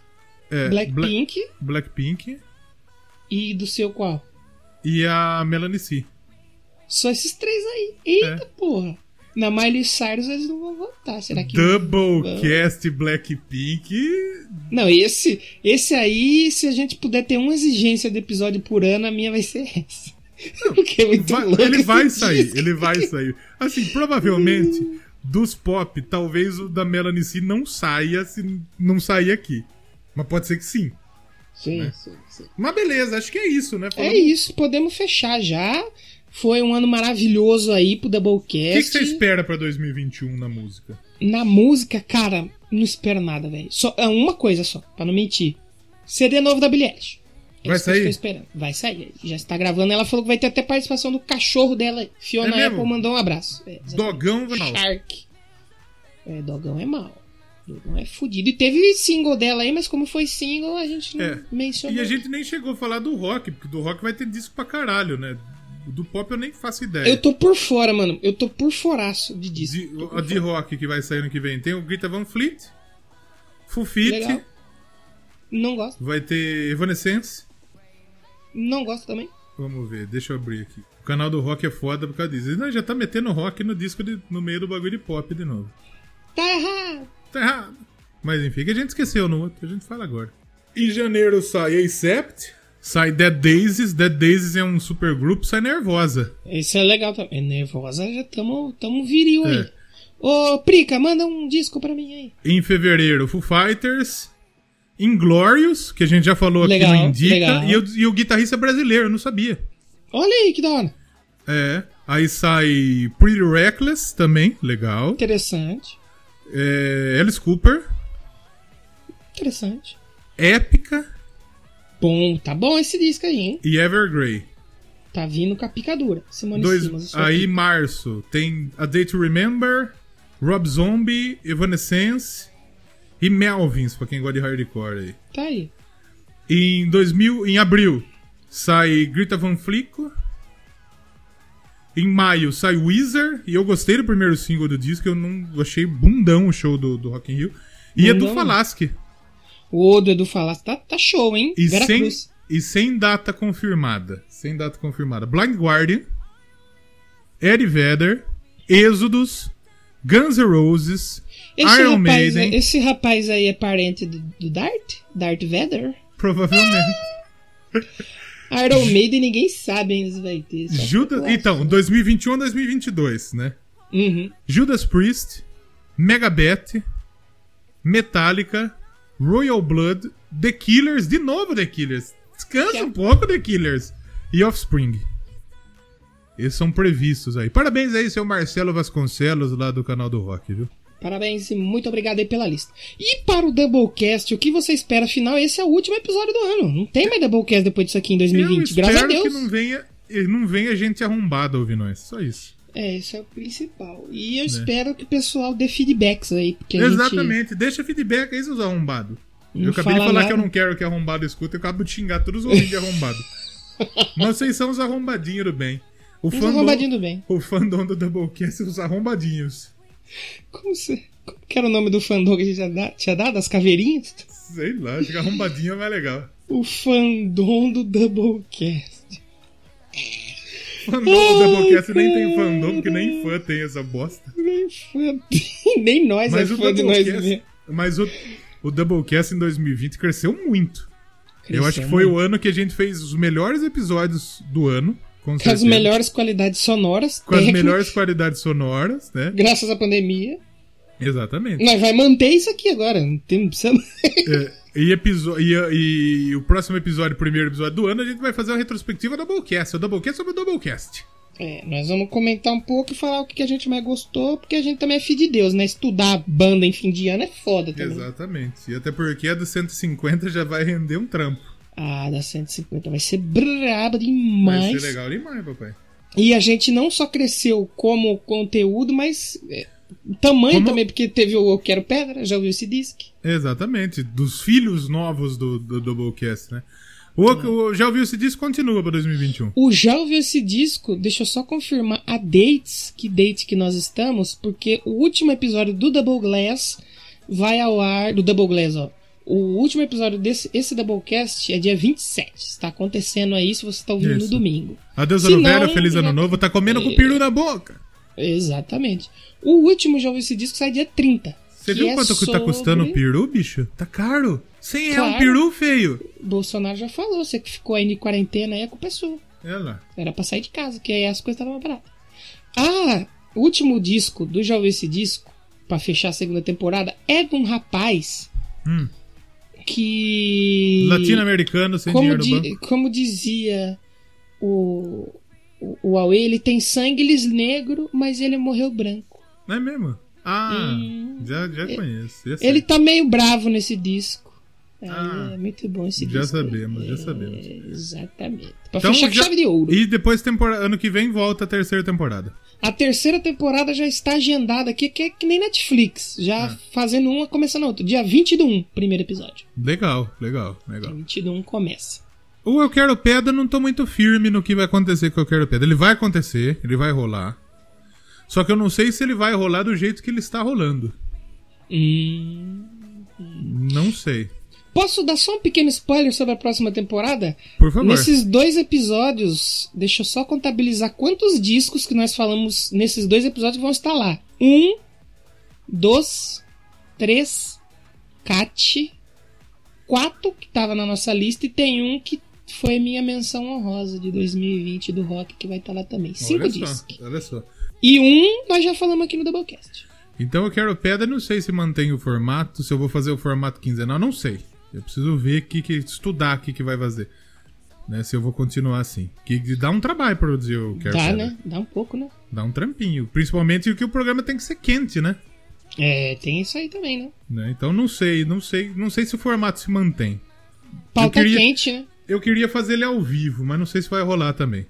É, Blackpink Bla- Blackpink e do seu qual? e a Melanie C. Só esses três aí. Eita É. porra. Na Miley Cyrus eles não vão votar. Será que. Doublecast Blackpink. Não, esse, esse aí, se a gente puder ter uma exigência de episódio por ano, a minha vai ser essa. Porque é muito Vai- louco ele vai disco. sair, ele vai sair. Assim, provavelmente, dos pop, talvez o da Melanie C não saia se não sair aqui. Mas pode ser que sim. Sim, né? sim, sim. Mas beleza, acho que é isso, né? É Falamos- isso, podemos fechar já. Foi um ano maravilhoso aí pro O que, que Doublecast. você espera pra 2021 na música? Na música, cara, não espero nada, velho. Só é uma coisa só, pra não mentir. CD novo da Billie. É Vai sair? estou esperando. Vai sair. Já está gravando. Ela falou que vai ter até participação do cachorro dela. Fiona É mesmo? Apple mandou um abraço. É. Dogão vai mal. Shark. É, Dogão é mal. Dogão é fudido. E teve single dela aí, mas como foi single, a gente não É. mencionou. E a gente nem chegou a falar do rock, porque do rock vai ter disco pra caralho, né? Do pop eu nem faço ideia. Eu tô por fora, mano. Eu tô por foraço de disco. De, a de fora. rock que vai sair ano que vem tem o Greta Van Fleet, Full Fit, Legal. Não gosto. vai ter Evanescence. Não gosto também. Vamos ver, deixa eu abrir aqui. O canal do rock é foda por causa disso. Ele não, já tá metendo rock no disco de- no meio do bagulho de pop de novo. Tá errado. Tá errado. Mas enfim, que a gente esqueceu no outro, a gente fala agora. Em janeiro sai Accept, sai Dead Daisies. Dead Daisies é um supergrupo, sai Nervosa. Esse é legal também. É nervosa, já tamo, tamo viril aí. É. Ô, Prica, manda um disco pra mim aí. Em fevereiro, Foo Fighters. Inglorious, que a gente já falou aqui Legal, no Indica. legal. E o, e o guitarrista brasileiro, eu não sabia. Olha aí, que da hora. É. Aí sai Pretty Reckless também, legal. Interessante. É, Alice Cooper. Interessante. Épica Bom, tá bom esse disco aí, hein? e Evergrey. Tá vindo com a picadura. Simone Dois, aí, pica. março, tem A Day to Remember, Rob Zombie, Evanescence e Melvins, pra quem gosta de hardcore aí. Tá aí. Em 2000, em abril, sai Greta Van Fleet. Em maio sai Weezer, e eu gostei do primeiro single do disco, eu não eu achei bundão o show do, do Rock in Rio. E Edu Bundão? Falaschi. O do Edu Falaschi tá, tá show, hein? E Vera sem, Cruz. e sem data confirmada. Sem data confirmada. Blind Guardian, Eddie Vedder, Êxodos, Guns N' Roses, Esse Iron rapaz, Maiden, esse rapaz aí é parente do, do Dart? Dart Vader? provavelmente. Iron Maiden ninguém sabe ainda se vai ter. Judas, então, 2021 2022, né? Uhum. Judas Priest, Megadeth, Metallica, Royal Blood, The Killers, de novo The Killers. Descansa um pouco, The Killers. E Offspring. Esses são previstos aí. Parabéns aí, seu Marcelo Vasconcelos, lá do canal do Rock, viu? Parabéns e muito obrigado aí pela lista. E para o Doublecast, o que você espera? Afinal, esse é o último episódio do ano. Não tem mais Doublecast depois disso aqui em Eu 2020. espero Graças a Deus. que não venha, não venha gente arrombada ouvir nós. Só isso. É, esse é o principal. E eu espero que o pessoal dê feedbacks aí. Porque. Exatamente. gente Deixa feedback aí, seus arrombados. Eu acabei de fala falar nada. que eu não quero que arrombado escuta, eu acabo de xingar todos os ouvintes de arrombado. Mas vocês são os arrombadinhos do bem. O fandom, arrombadinhos do bem. o fandom do Doublecast os arrombadinhos. Como, se, como que era o nome do fandom que a gente tinha dado? Tinha dado? As caveirinhas? Sei lá, acho que arrombadinho é mais legal. O fandom do Doublecast. Fandom do Doublecast nem tem fandom, porque nem fã tem essa bosta. Nem fã. Nem nós Mas é o fã de nós mesmo. mas o, o Doublecast em 2020 cresceu muito. eu Cresceu acho que foi muito. o ano que a gente fez os melhores episódios do ano. Com, Com as certeza. melhores qualidades sonoras. Com as técnicas, melhores qualidades sonoras, né? Graças à pandemia. Exatamente. Nós vai manter isso aqui agora. Não tem, precisa... É, e, e, e o próximo episódio, o primeiro episódio do ano, a gente vai fazer uma retrospectiva do Doublecast. O Doublecast sobre o Doublecast. É, nós vamos comentar um pouco e falar o que que a gente mais gostou, porque a gente também é filho de Deus, né? Estudar banda em fim de ano é foda também. Exatamente. E até porque a do 150 já vai render um trampo. Ah, da 150 vai ser braba Vai demais. ser legal demais, papai. E a gente não só cresceu como conteúdo, mas é, tamanho Como- também, porque teve o Eu Quero Pedra, já ouviu esse disco? Exatamente. Dos filhos novos do, do Doublecast, né? O, o- já ouviu esse disco? Continua pra 2021. O já ouviu esse disco? Deixa eu só confirmar a dates, que date que nós estamos, porque o último episódio do Double Glass vai ao ar, do Double Glass, ó. O último episódio desse esse Doublecast é dia 27. Está acontecendo aí se você está ouvindo Isso. no domingo. Adeus, ano velho, feliz ano novo. Tá comendo com o peru na boca. Exatamente. O último já ouviu esse disco sai dia 30. Você viu é quanto que tá custando o sobre- peru, bicho? Tá caro. 100 reais um Claro. peru, feio. Bolsonaro já falou, você que ficou aí de quarentena aí, a culpa é sua. É lá. Era pra sair de casa, que aí as coisas estavam baratas. Ah, o último disco do Já ouviu esse disco, pra fechar a segunda temporada, é de um rapaz Hum. Que. Latino-americano sem como, dinheiro no di- banco. como dizia o, o, o Huawei, ele tem sangue negro, mas ele morreu branco. Não é mesmo? Ah, Hum. já, já conheço. Ele tá meio bravo nesse disco. Aí Ah, é muito bom esse já disco. sabemos, já É, sabemos. Exatamente. Pra Então, fechar com já- chave de ouro. E depois, ano que vem, volta a terceira temporada. A terceira temporada já está agendada aqui, que é que nem Netflix. Já Ah. fazendo uma, começando a outra. Dia 20 do 1, primeiro episódio. Legal, legal, legal. 20 do 1 começa. O Eu Quero Pedra, não tô muito firme no que vai acontecer com o Eu Quero Pedra. Ele vai acontecer, ele vai rolar. Só que eu não sei se ele vai rolar do jeito que ele está rolando. Hum. Não sei. Posso dar só um pequeno spoiler sobre a próxima temporada? Por favor. Nesses dois episódios, deixa eu só contabilizar quantos discos que nós falamos nesses dois episódios vão estar lá. Um, dois, três, cat, quatro que tava na nossa lista e tem um que foi minha menção honrosa de 2020 do rock que vai estar lá também. Cinco olha discos. só, olha só. E um nós já falamos aqui no Doublecast. Então eu quero pedra, não sei se mantém o formato, se eu vou fazer o formato quinzenal, não sei. Eu preciso ver que, que estudar o que, que vai fazer. Né, se eu vou continuar assim. Que dá um trabalho produzir o Quero Dá, né? Dá um pouco, né? Dá um trampinho. Principalmente que o programa tem que ser quente, né? É, tem isso aí também, né? Né? Então não sei, não sei, não sei se o formato se mantém. Pauta queria- quente, né? Eu queria fazer ele ao vivo, mas não sei se vai rolar também.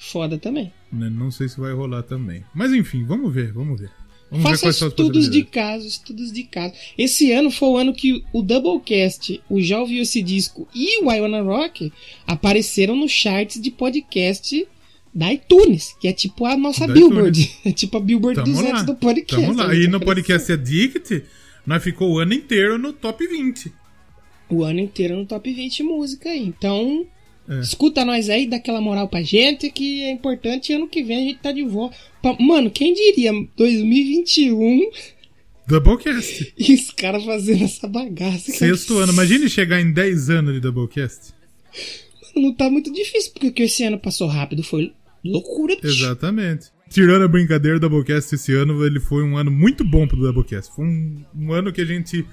Foda também. né? Não sei se vai rolar também. Mas enfim, vamos ver, vamos ver. Vamos Faça estudos de caso, estudos de caso. Esse ano foi o ano que o Doublecast, o Já Ouviu Esse Disco e o Iwana Rock apareceram nos charts de podcast da iTunes, que é tipo a nossa Da Billboard. É tipo a Billboard Tamo 200 lá, do podcast. Tamo lá. Gente E no podcast Addict, nós ficou o ano inteiro no top 20. O ano inteiro no top 20 música aí. Então, É. escuta nós aí, dá aquela moral pra gente, que é importante. Ano que vem a gente tá de volta. Mano, quem diria 2021 Doublecast. e os caras fazendo essa bagaça? cara? Sexto ano. Imagine chegar em 10 anos de Doublecast. Não tá muito difícil, porque esse ano passou rápido foi loucura. bicho. Exatamente. Tirando a brincadeira, o Doublecast esse ano, ele foi um ano muito bom pro Doublecast. Foi um, um ano que a gente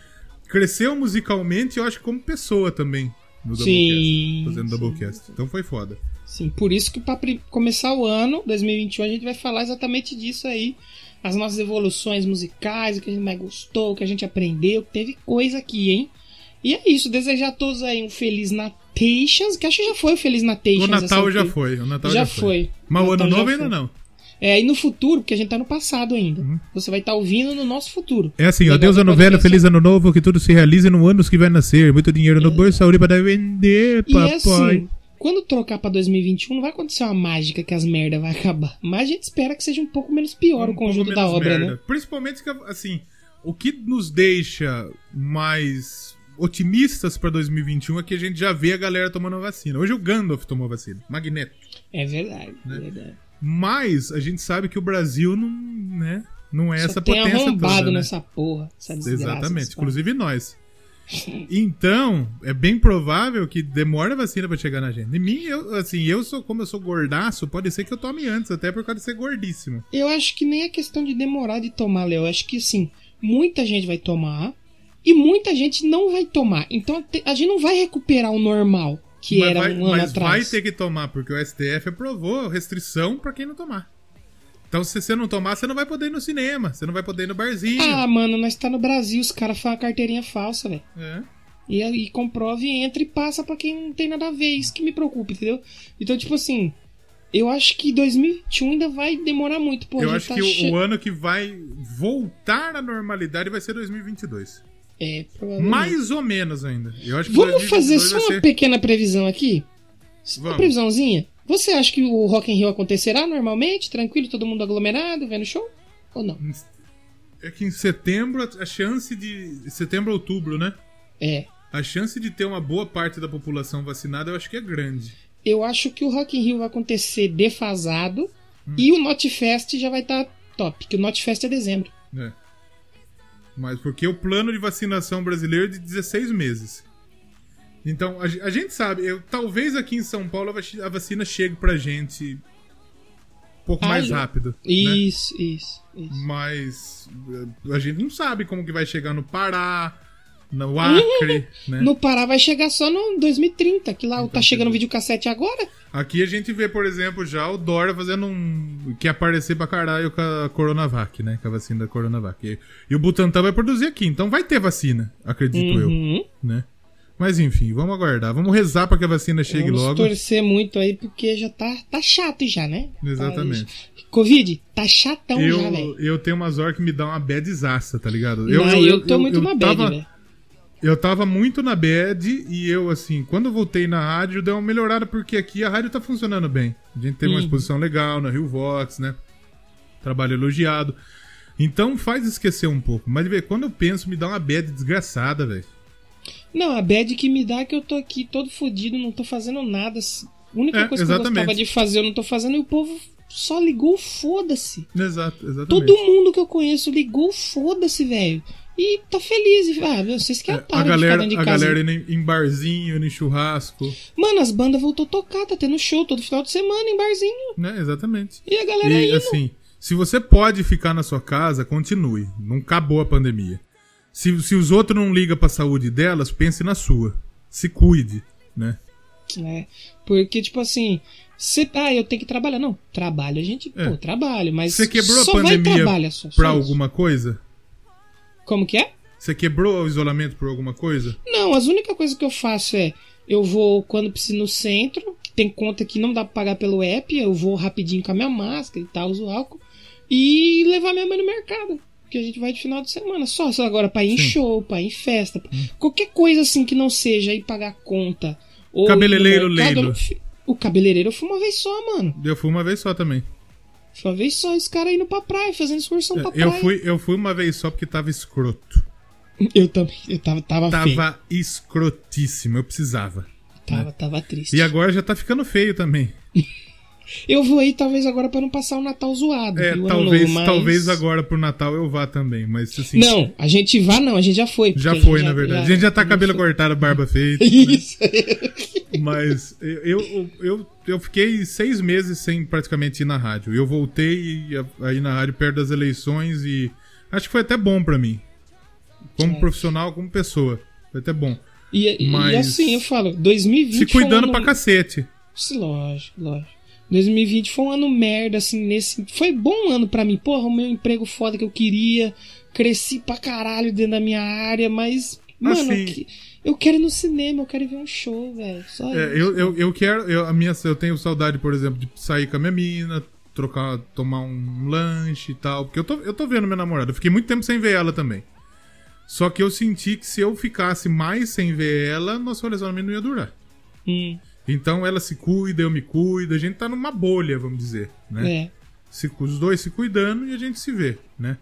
cresceu musicalmente e eu acho que como pessoa também no Doublecast. Sim, Fazendo sim. Doublecast. Então foi foda. Sim, por isso que pra pri- começar o ano, 2021, a gente vai falar exatamente disso aí. As nossas evoluções musicais, o que a gente mais gostou, o que a gente aprendeu. Teve coisa aqui, hein? E é isso, desejar a todos aí um Feliz Natations, que acho que já foi o Feliz Natations. O Natal já foi. O Natal já, Já foi. Mas o ano Natal novo ainda foi. não. É, e no futuro, porque a gente tá no passado ainda. Uhum. Você vai estar ouvindo no nosso futuro. É assim, ó, Deus ano podcast velho, feliz ano novo, que tudo se realize no anos que vai nascer. Muito dinheiro no bolso, saúde para vender, E papai. assim, quando trocar pra 2021, não vai acontecer uma mágica que as merda vai acabar. Mas a gente espera que seja um pouco menos pior o Um pouco conjunto da obra, merda. né? Principalmente que, assim, o que nos deixa mais otimistas pra 2021 é que a gente já vê a galera tomando vacina. Hoje o Gandalf tomou vacina, Magneto. É verdade, Né? é verdade. Mas a gente sabe que o Brasil não, né, não é Só essa tem potência arrombado toda, né? nessa porra. Essa desgraça, Exatamente, inclusive nós. Então, é bem provável que demore a vacina pra chegar na gente. Em mim, eu, assim, eu sou, como eu sou gordaço, pode ser que eu tome antes, até por causa de ser gordíssimo. Eu acho que nem é questão de demorar de tomar, Léo. Eu acho que sim, muita gente vai tomar e muita gente não vai tomar. Então a gente não vai recuperar o normal que mas era vai, um ano mas vai atrás. ter que tomar, porque o STF aprovou restrição pra quem não tomar. Então, se você não tomar, você não vai poder ir no cinema, você não vai poder ir no barzinho. Ah, mano, nós tá no Brasil, os caras fazem uma carteirinha falsa, velho. É. E e entra e passa pra quem não tem nada a ver. Isso que me preocupa, entendeu? Então, tipo assim, eu acho que 2021 ainda vai demorar muito. Pô, eu acho tá que o, che- o ano que vai voltar à normalidade vai ser 2022. É, provavelmente. Mais ou menos ainda. Eu acho que Vamos 2022 fazer só uma ser- pequena previsão aqui? Só Uma Vamos. previsãozinha? Você acha que o Rock in Rio acontecerá normalmente, tranquilo, todo mundo aglomerado, vendo show? Ou não? É que em setembro a- chance de. Setembro, outubro, né? É. A chance de ter uma boa parte da população vacinada eu acho que é grande. Eu acho que o Rock in Rio vai acontecer defasado Hum. e o Notfest já vai estar top, que o Notfest é dezembro. É. Mas porque o plano de vacinação brasileiro é de 16 meses. Então, a, a gente sabe, eu, talvez aqui em São Paulo a vaci- a vacina chegue pra gente um pouco Ah, mais rápido. né? Isso, isso, isso. Mas eh, a gente não sabe como que vai chegar no Pará, no Acre, né? No Pará vai chegar só no 2030, que lá tá chegando o videocassete agora. Aqui a gente vê, por exemplo, já o Dória fazendo um. que aparecer pra caralho com a Coronavac, né? Com a vacina da Coronavac. E, e o Butantan vai produzir aqui, então vai ter vacina, acredito eu, Uhum. né? Mas enfim, vamos aguardar. Vamos rezar pra que a vacina chegue Vamos logo. torcer muito aí, porque já tá, tá chato já, né? Exatamente. Covid, tá chatão já, Eu, velho. eu tenho umas horas que me dá uma badzaça, tá ligado? Não, eu, tô muito na bad, velho. Eu tava muito na bad e eu, assim, quando eu voltei na rádio, deu uma melhorada porque aqui a rádio tá funcionando bem. A gente teve uma exposição legal na Rio Vox, né? Trabalho elogiado. Então faz esquecer um pouco. Mas vê, quando eu penso, me dá uma bad desgraçada, velho. Não, a bad que me dá é que eu tô aqui todo fodido, não tô fazendo nada. A única É, coisa que eu exatamente. gostava de fazer eu não tô fazendo e o povo só ligou foda-se. Exato, exatamente. Todo mundo que eu conheço ligou foda-se, velho. E tá feliz. Ah, vocês que É, a de galera, dentro de a galera em- em barzinho, em churrasco, Mano, as bandas voltou a tocar, tá tendo show todo final de semana em barzinho. né? Exatamente. E a galera E indo. assim, Se você pode ficar na sua casa, continue. Não acabou a pandemia. Se, se os outros não ligam pra saúde delas, pense na sua. Se cuide, né? É, porque, tipo assim, cê, ah, eu tenho que trabalhar. Não, trabalho, a gente, É. pô, trabalho, mas Você quebrou só a pandemia só, só pra isso. alguma coisa? Como que é? Você quebrou o isolamento por alguma coisa? Não, as únicas coisas que eu faço é, eu vou quando preciso no centro, tem conta que não dá pra pagar pelo app, eu vou rapidinho com a minha máscara e tal, uso álcool, e levar minha mãe no mercado. Que a gente vai de final de semana. Só, só agora pra ir em Sim. Hum. show, pra ir em festa. pra- Qualquer coisa assim que não seja ir pagar conta. Ou Cabeleireiro mercado, Leilo. eu O cabeleireiro eu fui uma vez só, mano. Eu fui uma vez só também. Foi uma vez só, esse cara indo pra praia, fazendo excursão pra É, Eu praia. fui, eu fui uma vez só porque tava escroto. Eu também. Eu tava, tava, feio. Tava escrotíssimo, eu precisava. Tava, tava triste. E agora já tá ficando feio também. Eu vou aí talvez agora pra não passar o Natal zoado. É, e talvez, Novo, mas- talvez agora pro Natal eu vá também, mas assim. Não, a gente vá não, a gente já foi. Já foi, na verdade. a gente já tá cabelo foi. cortado, barba feita. Isso. Mas eu, eu, eu, eu fiquei seis meses sem praticamente ir na rádio. Eu voltei a, a ir na rádio perto das eleições e acho que foi até bom pra mim. Como É. profissional, como pessoa. Foi até bom. E, e Mas- assim, eu falo, 2020 Se um cuidando ano... pra cacete. Sim, Lógico, lógico. 2020 foi um ano merda, assim, nesse. Foi bom ano pra mim. Porra, o meu emprego foda que eu queria. Cresci pra caralho dentro da minha área, mas. Mano, Assim- eu, que- eu quero ir no cinema, eu quero ir ver um show, velho. Só É, isso. eu, eu, eu quero. Eu, a minha, eu tenho saudade, por exemplo, de sair com a minha mina, trocar, tomar um lanche e tal. Porque eu tô, eu tô vendo minha namorada. Eu fiquei muito tempo sem ver ela também. Só que eu senti que se eu ficasse mais sem ver ela, nosso relacionamento não ia durar. Hum, Então ela se cuida, eu me cuido, a gente tá numa bolha, vamos dizer, né? é. Se, os dois se cuidando e a gente se vê, né?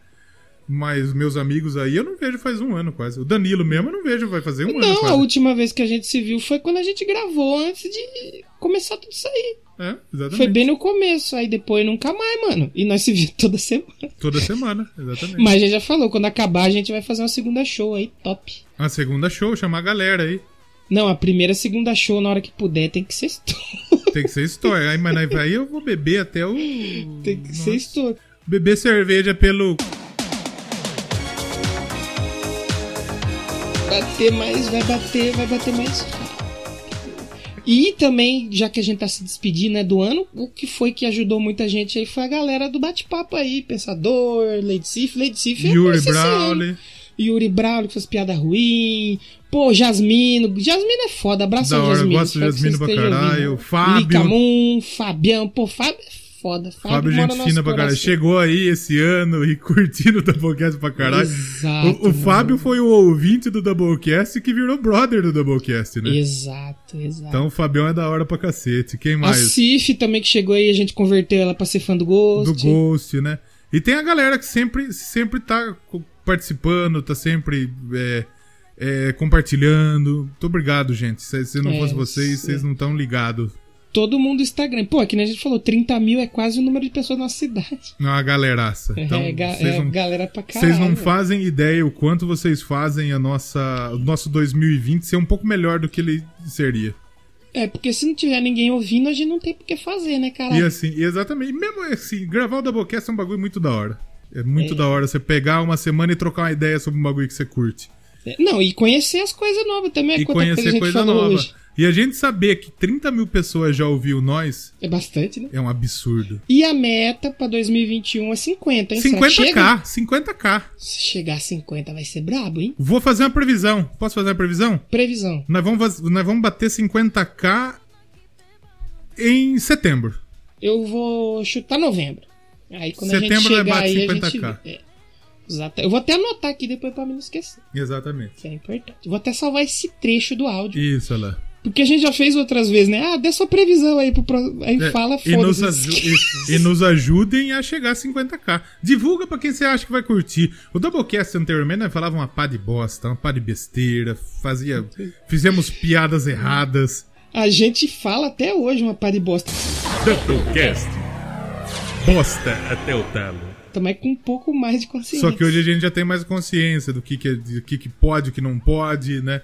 Mas meus amigos aí eu não vejo faz um ano quase. O Danilo mesmo eu não vejo, vai fazer um ano Não, a última vez que a gente se viu foi quando a gente gravou antes de começar tudo isso aí. É, exatamente. Foi bem no começo, aí depois nunca mais, mano. E nós se vimos toda semana. Toda semana, exatamente. Mas a gente já falou, quando acabar a gente vai fazer uma segunda show aí, top. A segunda show, chamar a galera aí. Não, a primeira segunda show, na hora que puder, tem que ser estouro. Tem que ser história. Aí, mas aí eu vou beber até o. tem que Nossa. ser estouro. Beber cerveja pelo. Bater mais, vai bater, vai bater mais. E também, já que a gente tá se despedindo né, do ano, o que foi que ajudou muita gente aí foi a galera do bate-papo aí. Pensador, Lady Sif, Lady Sif. eu Yuri. Brawley. Yuri Braulio que fez piada ruim. Pô, Jasmino. Jasmino é foda. Abraço Da ao hora, Jasmino. gosto do Jasmino pra caralho. ouvindo. Fábio. Licamun, Fabião. Pô, Fábio é foda. Fábio, Fábio, gente fina pra caralho. Chegou aí esse ano e curtindo o Doublecast pra caralho. Exato. O, o Fábio foi o ouvinte do Doublecast que virou brother do Doublecast, né? Exato, exato. Então o Fabião é da hora pra cacete. Quem a mais? Cif também que chegou aí, a gente converteu ela pra ser fã do Ghost. do Ghost, né? E tem a galera que sempre, sempre tá participando, tá sempre é, é, compartilhando. Muito obrigado, gente. Se, se não É, fosse vocês, vocês não estão ligados. Todo mundo Instagram. Pô, que nem a gente falou, 30 mil é quase o número de pessoas na nossa cidade. Não, a galeraça. Então, é, ga- vocês é não, galera pra caralho. vocês não fazem ideia o quanto vocês fazem a nossa, o nosso 2020 ser um pouco melhor do que ele seria. É, porque se não tiver ninguém ouvindo, a gente não tem por que fazer, né, E caralho? assim, e exatamente, e mesmo assim, gravar o Doublecast é um bagulho muito da hora. É muito É. da hora você pegar uma semana e trocar uma ideia sobre um bagulho que você curte. Não, e conhecer as coisas novas também. e coisa conhecer coisa falou nova. hoje. E a gente saber que 30 mil pessoas já ouviu nós É bastante, né? é um absurdo. E a meta pra 2021 é 50, hein? Será que chega? 50k, 50k. Se chegar a 50 vai ser brabo, hein? Vou fazer uma previsão. Posso fazer uma previsão? Previsão. Nós vamos, nós vamos bater 50k em setembro. Eu vou chutar novembro. Aí quando a Setembro gente nós chegar bate aí, a gente 50K. É. Exato. Eu vou até anotar aqui depois pra mim não esquecer. Exatamente. Isso é importante. Vou até salvar esse trecho do áudio. Isso, olha lá. Porque a gente já fez outras vezes, né? Ah, dê sua previsão aí pro pro... Aí É, fala, e, nos e- e nos ajudem a chegar a 50k. Divulga pra quem você acha que vai curtir. O Doublecast anteriormente nós falava uma pá de bosta, uma pá de besteira, fazia, fizemos piadas erradas. A gente fala até hoje uma pá de bosta. Doublecast. Bosta até o talo. Também com um pouco mais de consciência. Só que hoje a gente já tem mais consciência do que, que, é- do que, que pode, o que não pode, né?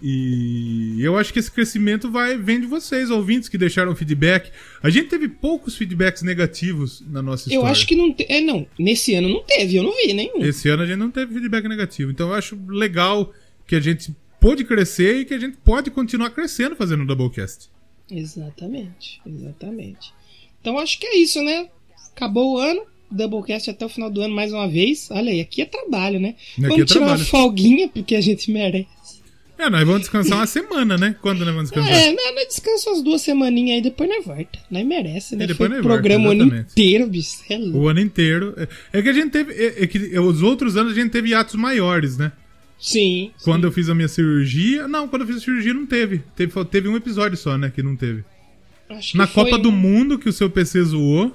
E eu acho que esse crescimento vai vem de vocês, ouvintes, que deixaram feedback. A gente teve poucos feedbacks negativos na nossa história. Eu acho que não te... É, não. Nesse ano não teve, eu não vi nenhum. Esse ano a gente não teve feedback negativo. Então eu acho legal que a gente pôde crescer e que a gente pode continuar crescendo fazendo o Doublecast. Exatamente, exatamente. Então acho que é isso, né? Acabou o ano, Doublecast até o final do ano mais uma vez. Olha aí, aqui é trabalho, né? Aqui é vamos tirar trabalho. uma folguinha, porque a gente merece. É, nós vamos descansar uma semana, né? Quando nós vamos descansar? É, nós, nós descansa umas duas semaninhas aí, depois nós volta. Nós merece, né? E depois Foi nós volta, programa o ano inteiro, bicho. É louco. O ano inteiro. É- É que a gente teve. É, é que os outros anos a gente teve atos maiores, né? Sim. Quando eu fiz a minha cirurgia. Não, quando eu fiz a cirurgia não teve. Teve, teve um episódio só, né? Que não teve. Acho que Na foi, Copa do né? Mundo, que o seu PC zoou.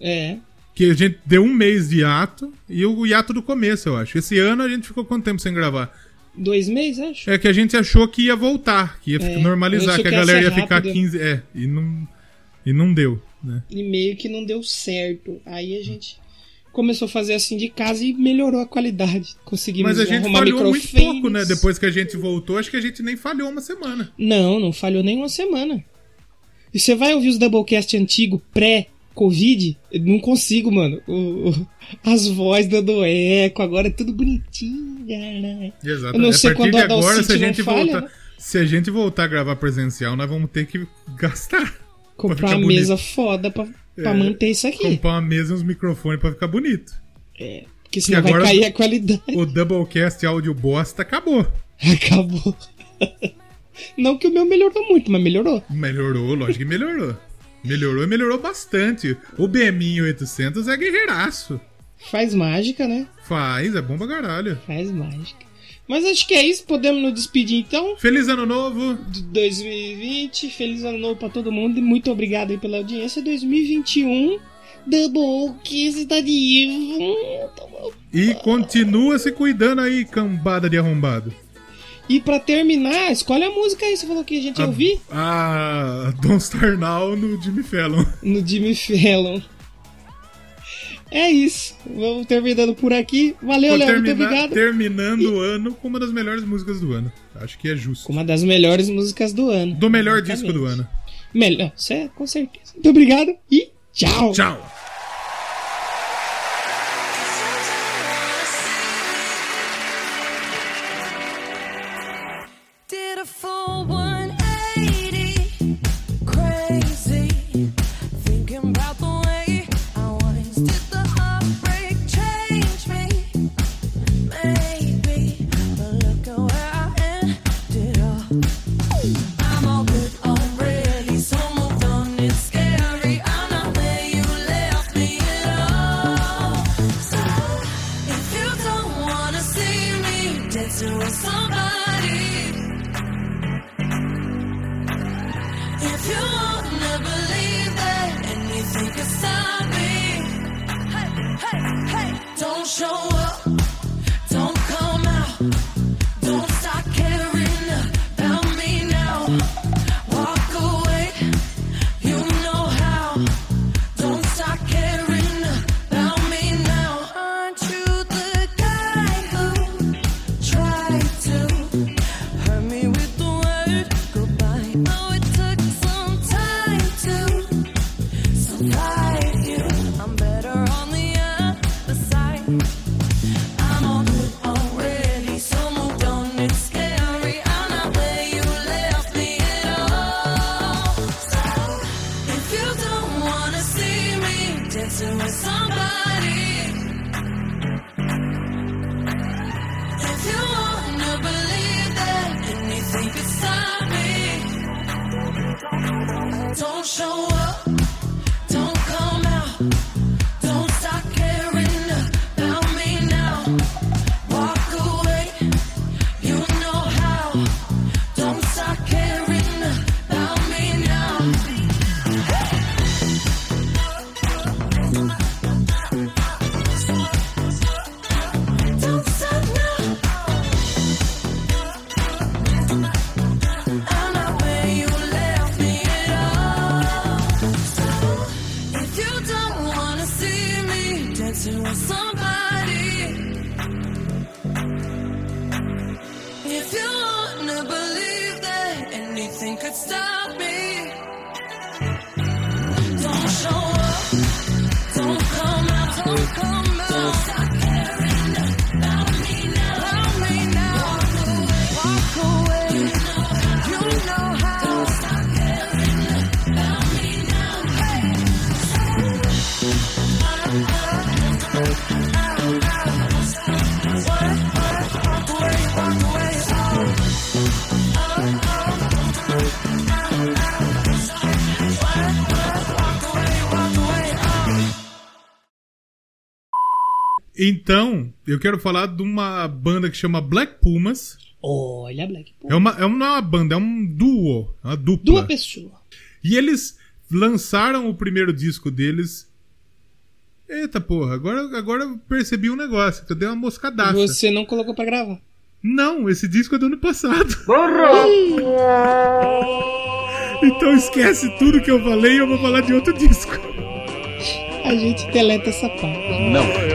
É. Que a gente deu um mês de hiato. E o hiato do começo, eu acho. Esse ano a gente ficou quanto tempo sem gravar? Dois meses, acho. É que a gente achou que ia voltar, que ia É, normalizar, que a galera ia ficar rápido. 15. É, e não. E não deu, né? E meio que não deu certo. Aí a gente começou a fazer assim de casa e melhorou a qualidade. Conseguimos Mas a gente falhou muito pouco, né? Depois que a gente voltou, acho que a gente nem falhou uma semana. Não, não falhou nem uma semana. E você vai ouvir os Doublecast antigo, pré-Covid? Eu Não consigo, mano. O- o- as vozes dando eco, agora é tudo bonitinho, cara. Exato. Eu não a sei partir quando a agora, se a gente falha, voltar. né? Se a gente voltar a gravar presencial, nós vamos ter que gastar. pra Comprar uma bonito. mesa foda pra, pra É, manter isso aqui. Comprar uma mesa e uns microfones pra ficar bonito. É, porque senão agora- vai cair a qualidade. O Doublecast áudio bosta acabou. Acabou. Não que o meu melhorou muito, mas melhorou. Melhorou, lógico que melhorou. Melhorou e melhorou bastante. O BMI 800 é guerreiraço. Faz mágica, né? Faz, é bom pra caralho. Faz mágica. Mas acho que é isso. Podemos nos despedir então Feliz ano novo. de 2020. Feliz ano novo pra todo mundo. E muito obrigado aí pela audiência. 2021. Double Kiss da Divo. E continua se cuidando aí, cambada de arrombado. E pra terminar, escolhe a música aí. Você falou que a gente ia ouvir A Don't Star Now no Jimmy Fallon. no Jimmy Fallon. É isso. Vamos terminando por aqui. Valeu, Léo. Muito obrigado. terminando o ano com uma das melhores músicas do ano. Acho que é justo. Com uma das melhores músicas do ano. Do melhor Exatamente. disco do ano. Melhor, é com certeza. Muito obrigado e tchau. Tchau. Quero falar de uma banda que chama Black Pumas. Olha, Black. Pô. É uma, é uma, não é uma banda, é um duo, é uma dupla. Duas pessoas. E eles lançaram o primeiro disco deles. Eita porra, agora, agora eu percebi um negócio, que eu dei uma moscadaça. Você não colocou pra gravar. Não, esse disco é do ano passado. então esquece tudo que eu falei e eu vou falar de outro disco. A gente deleta essa parte. Não.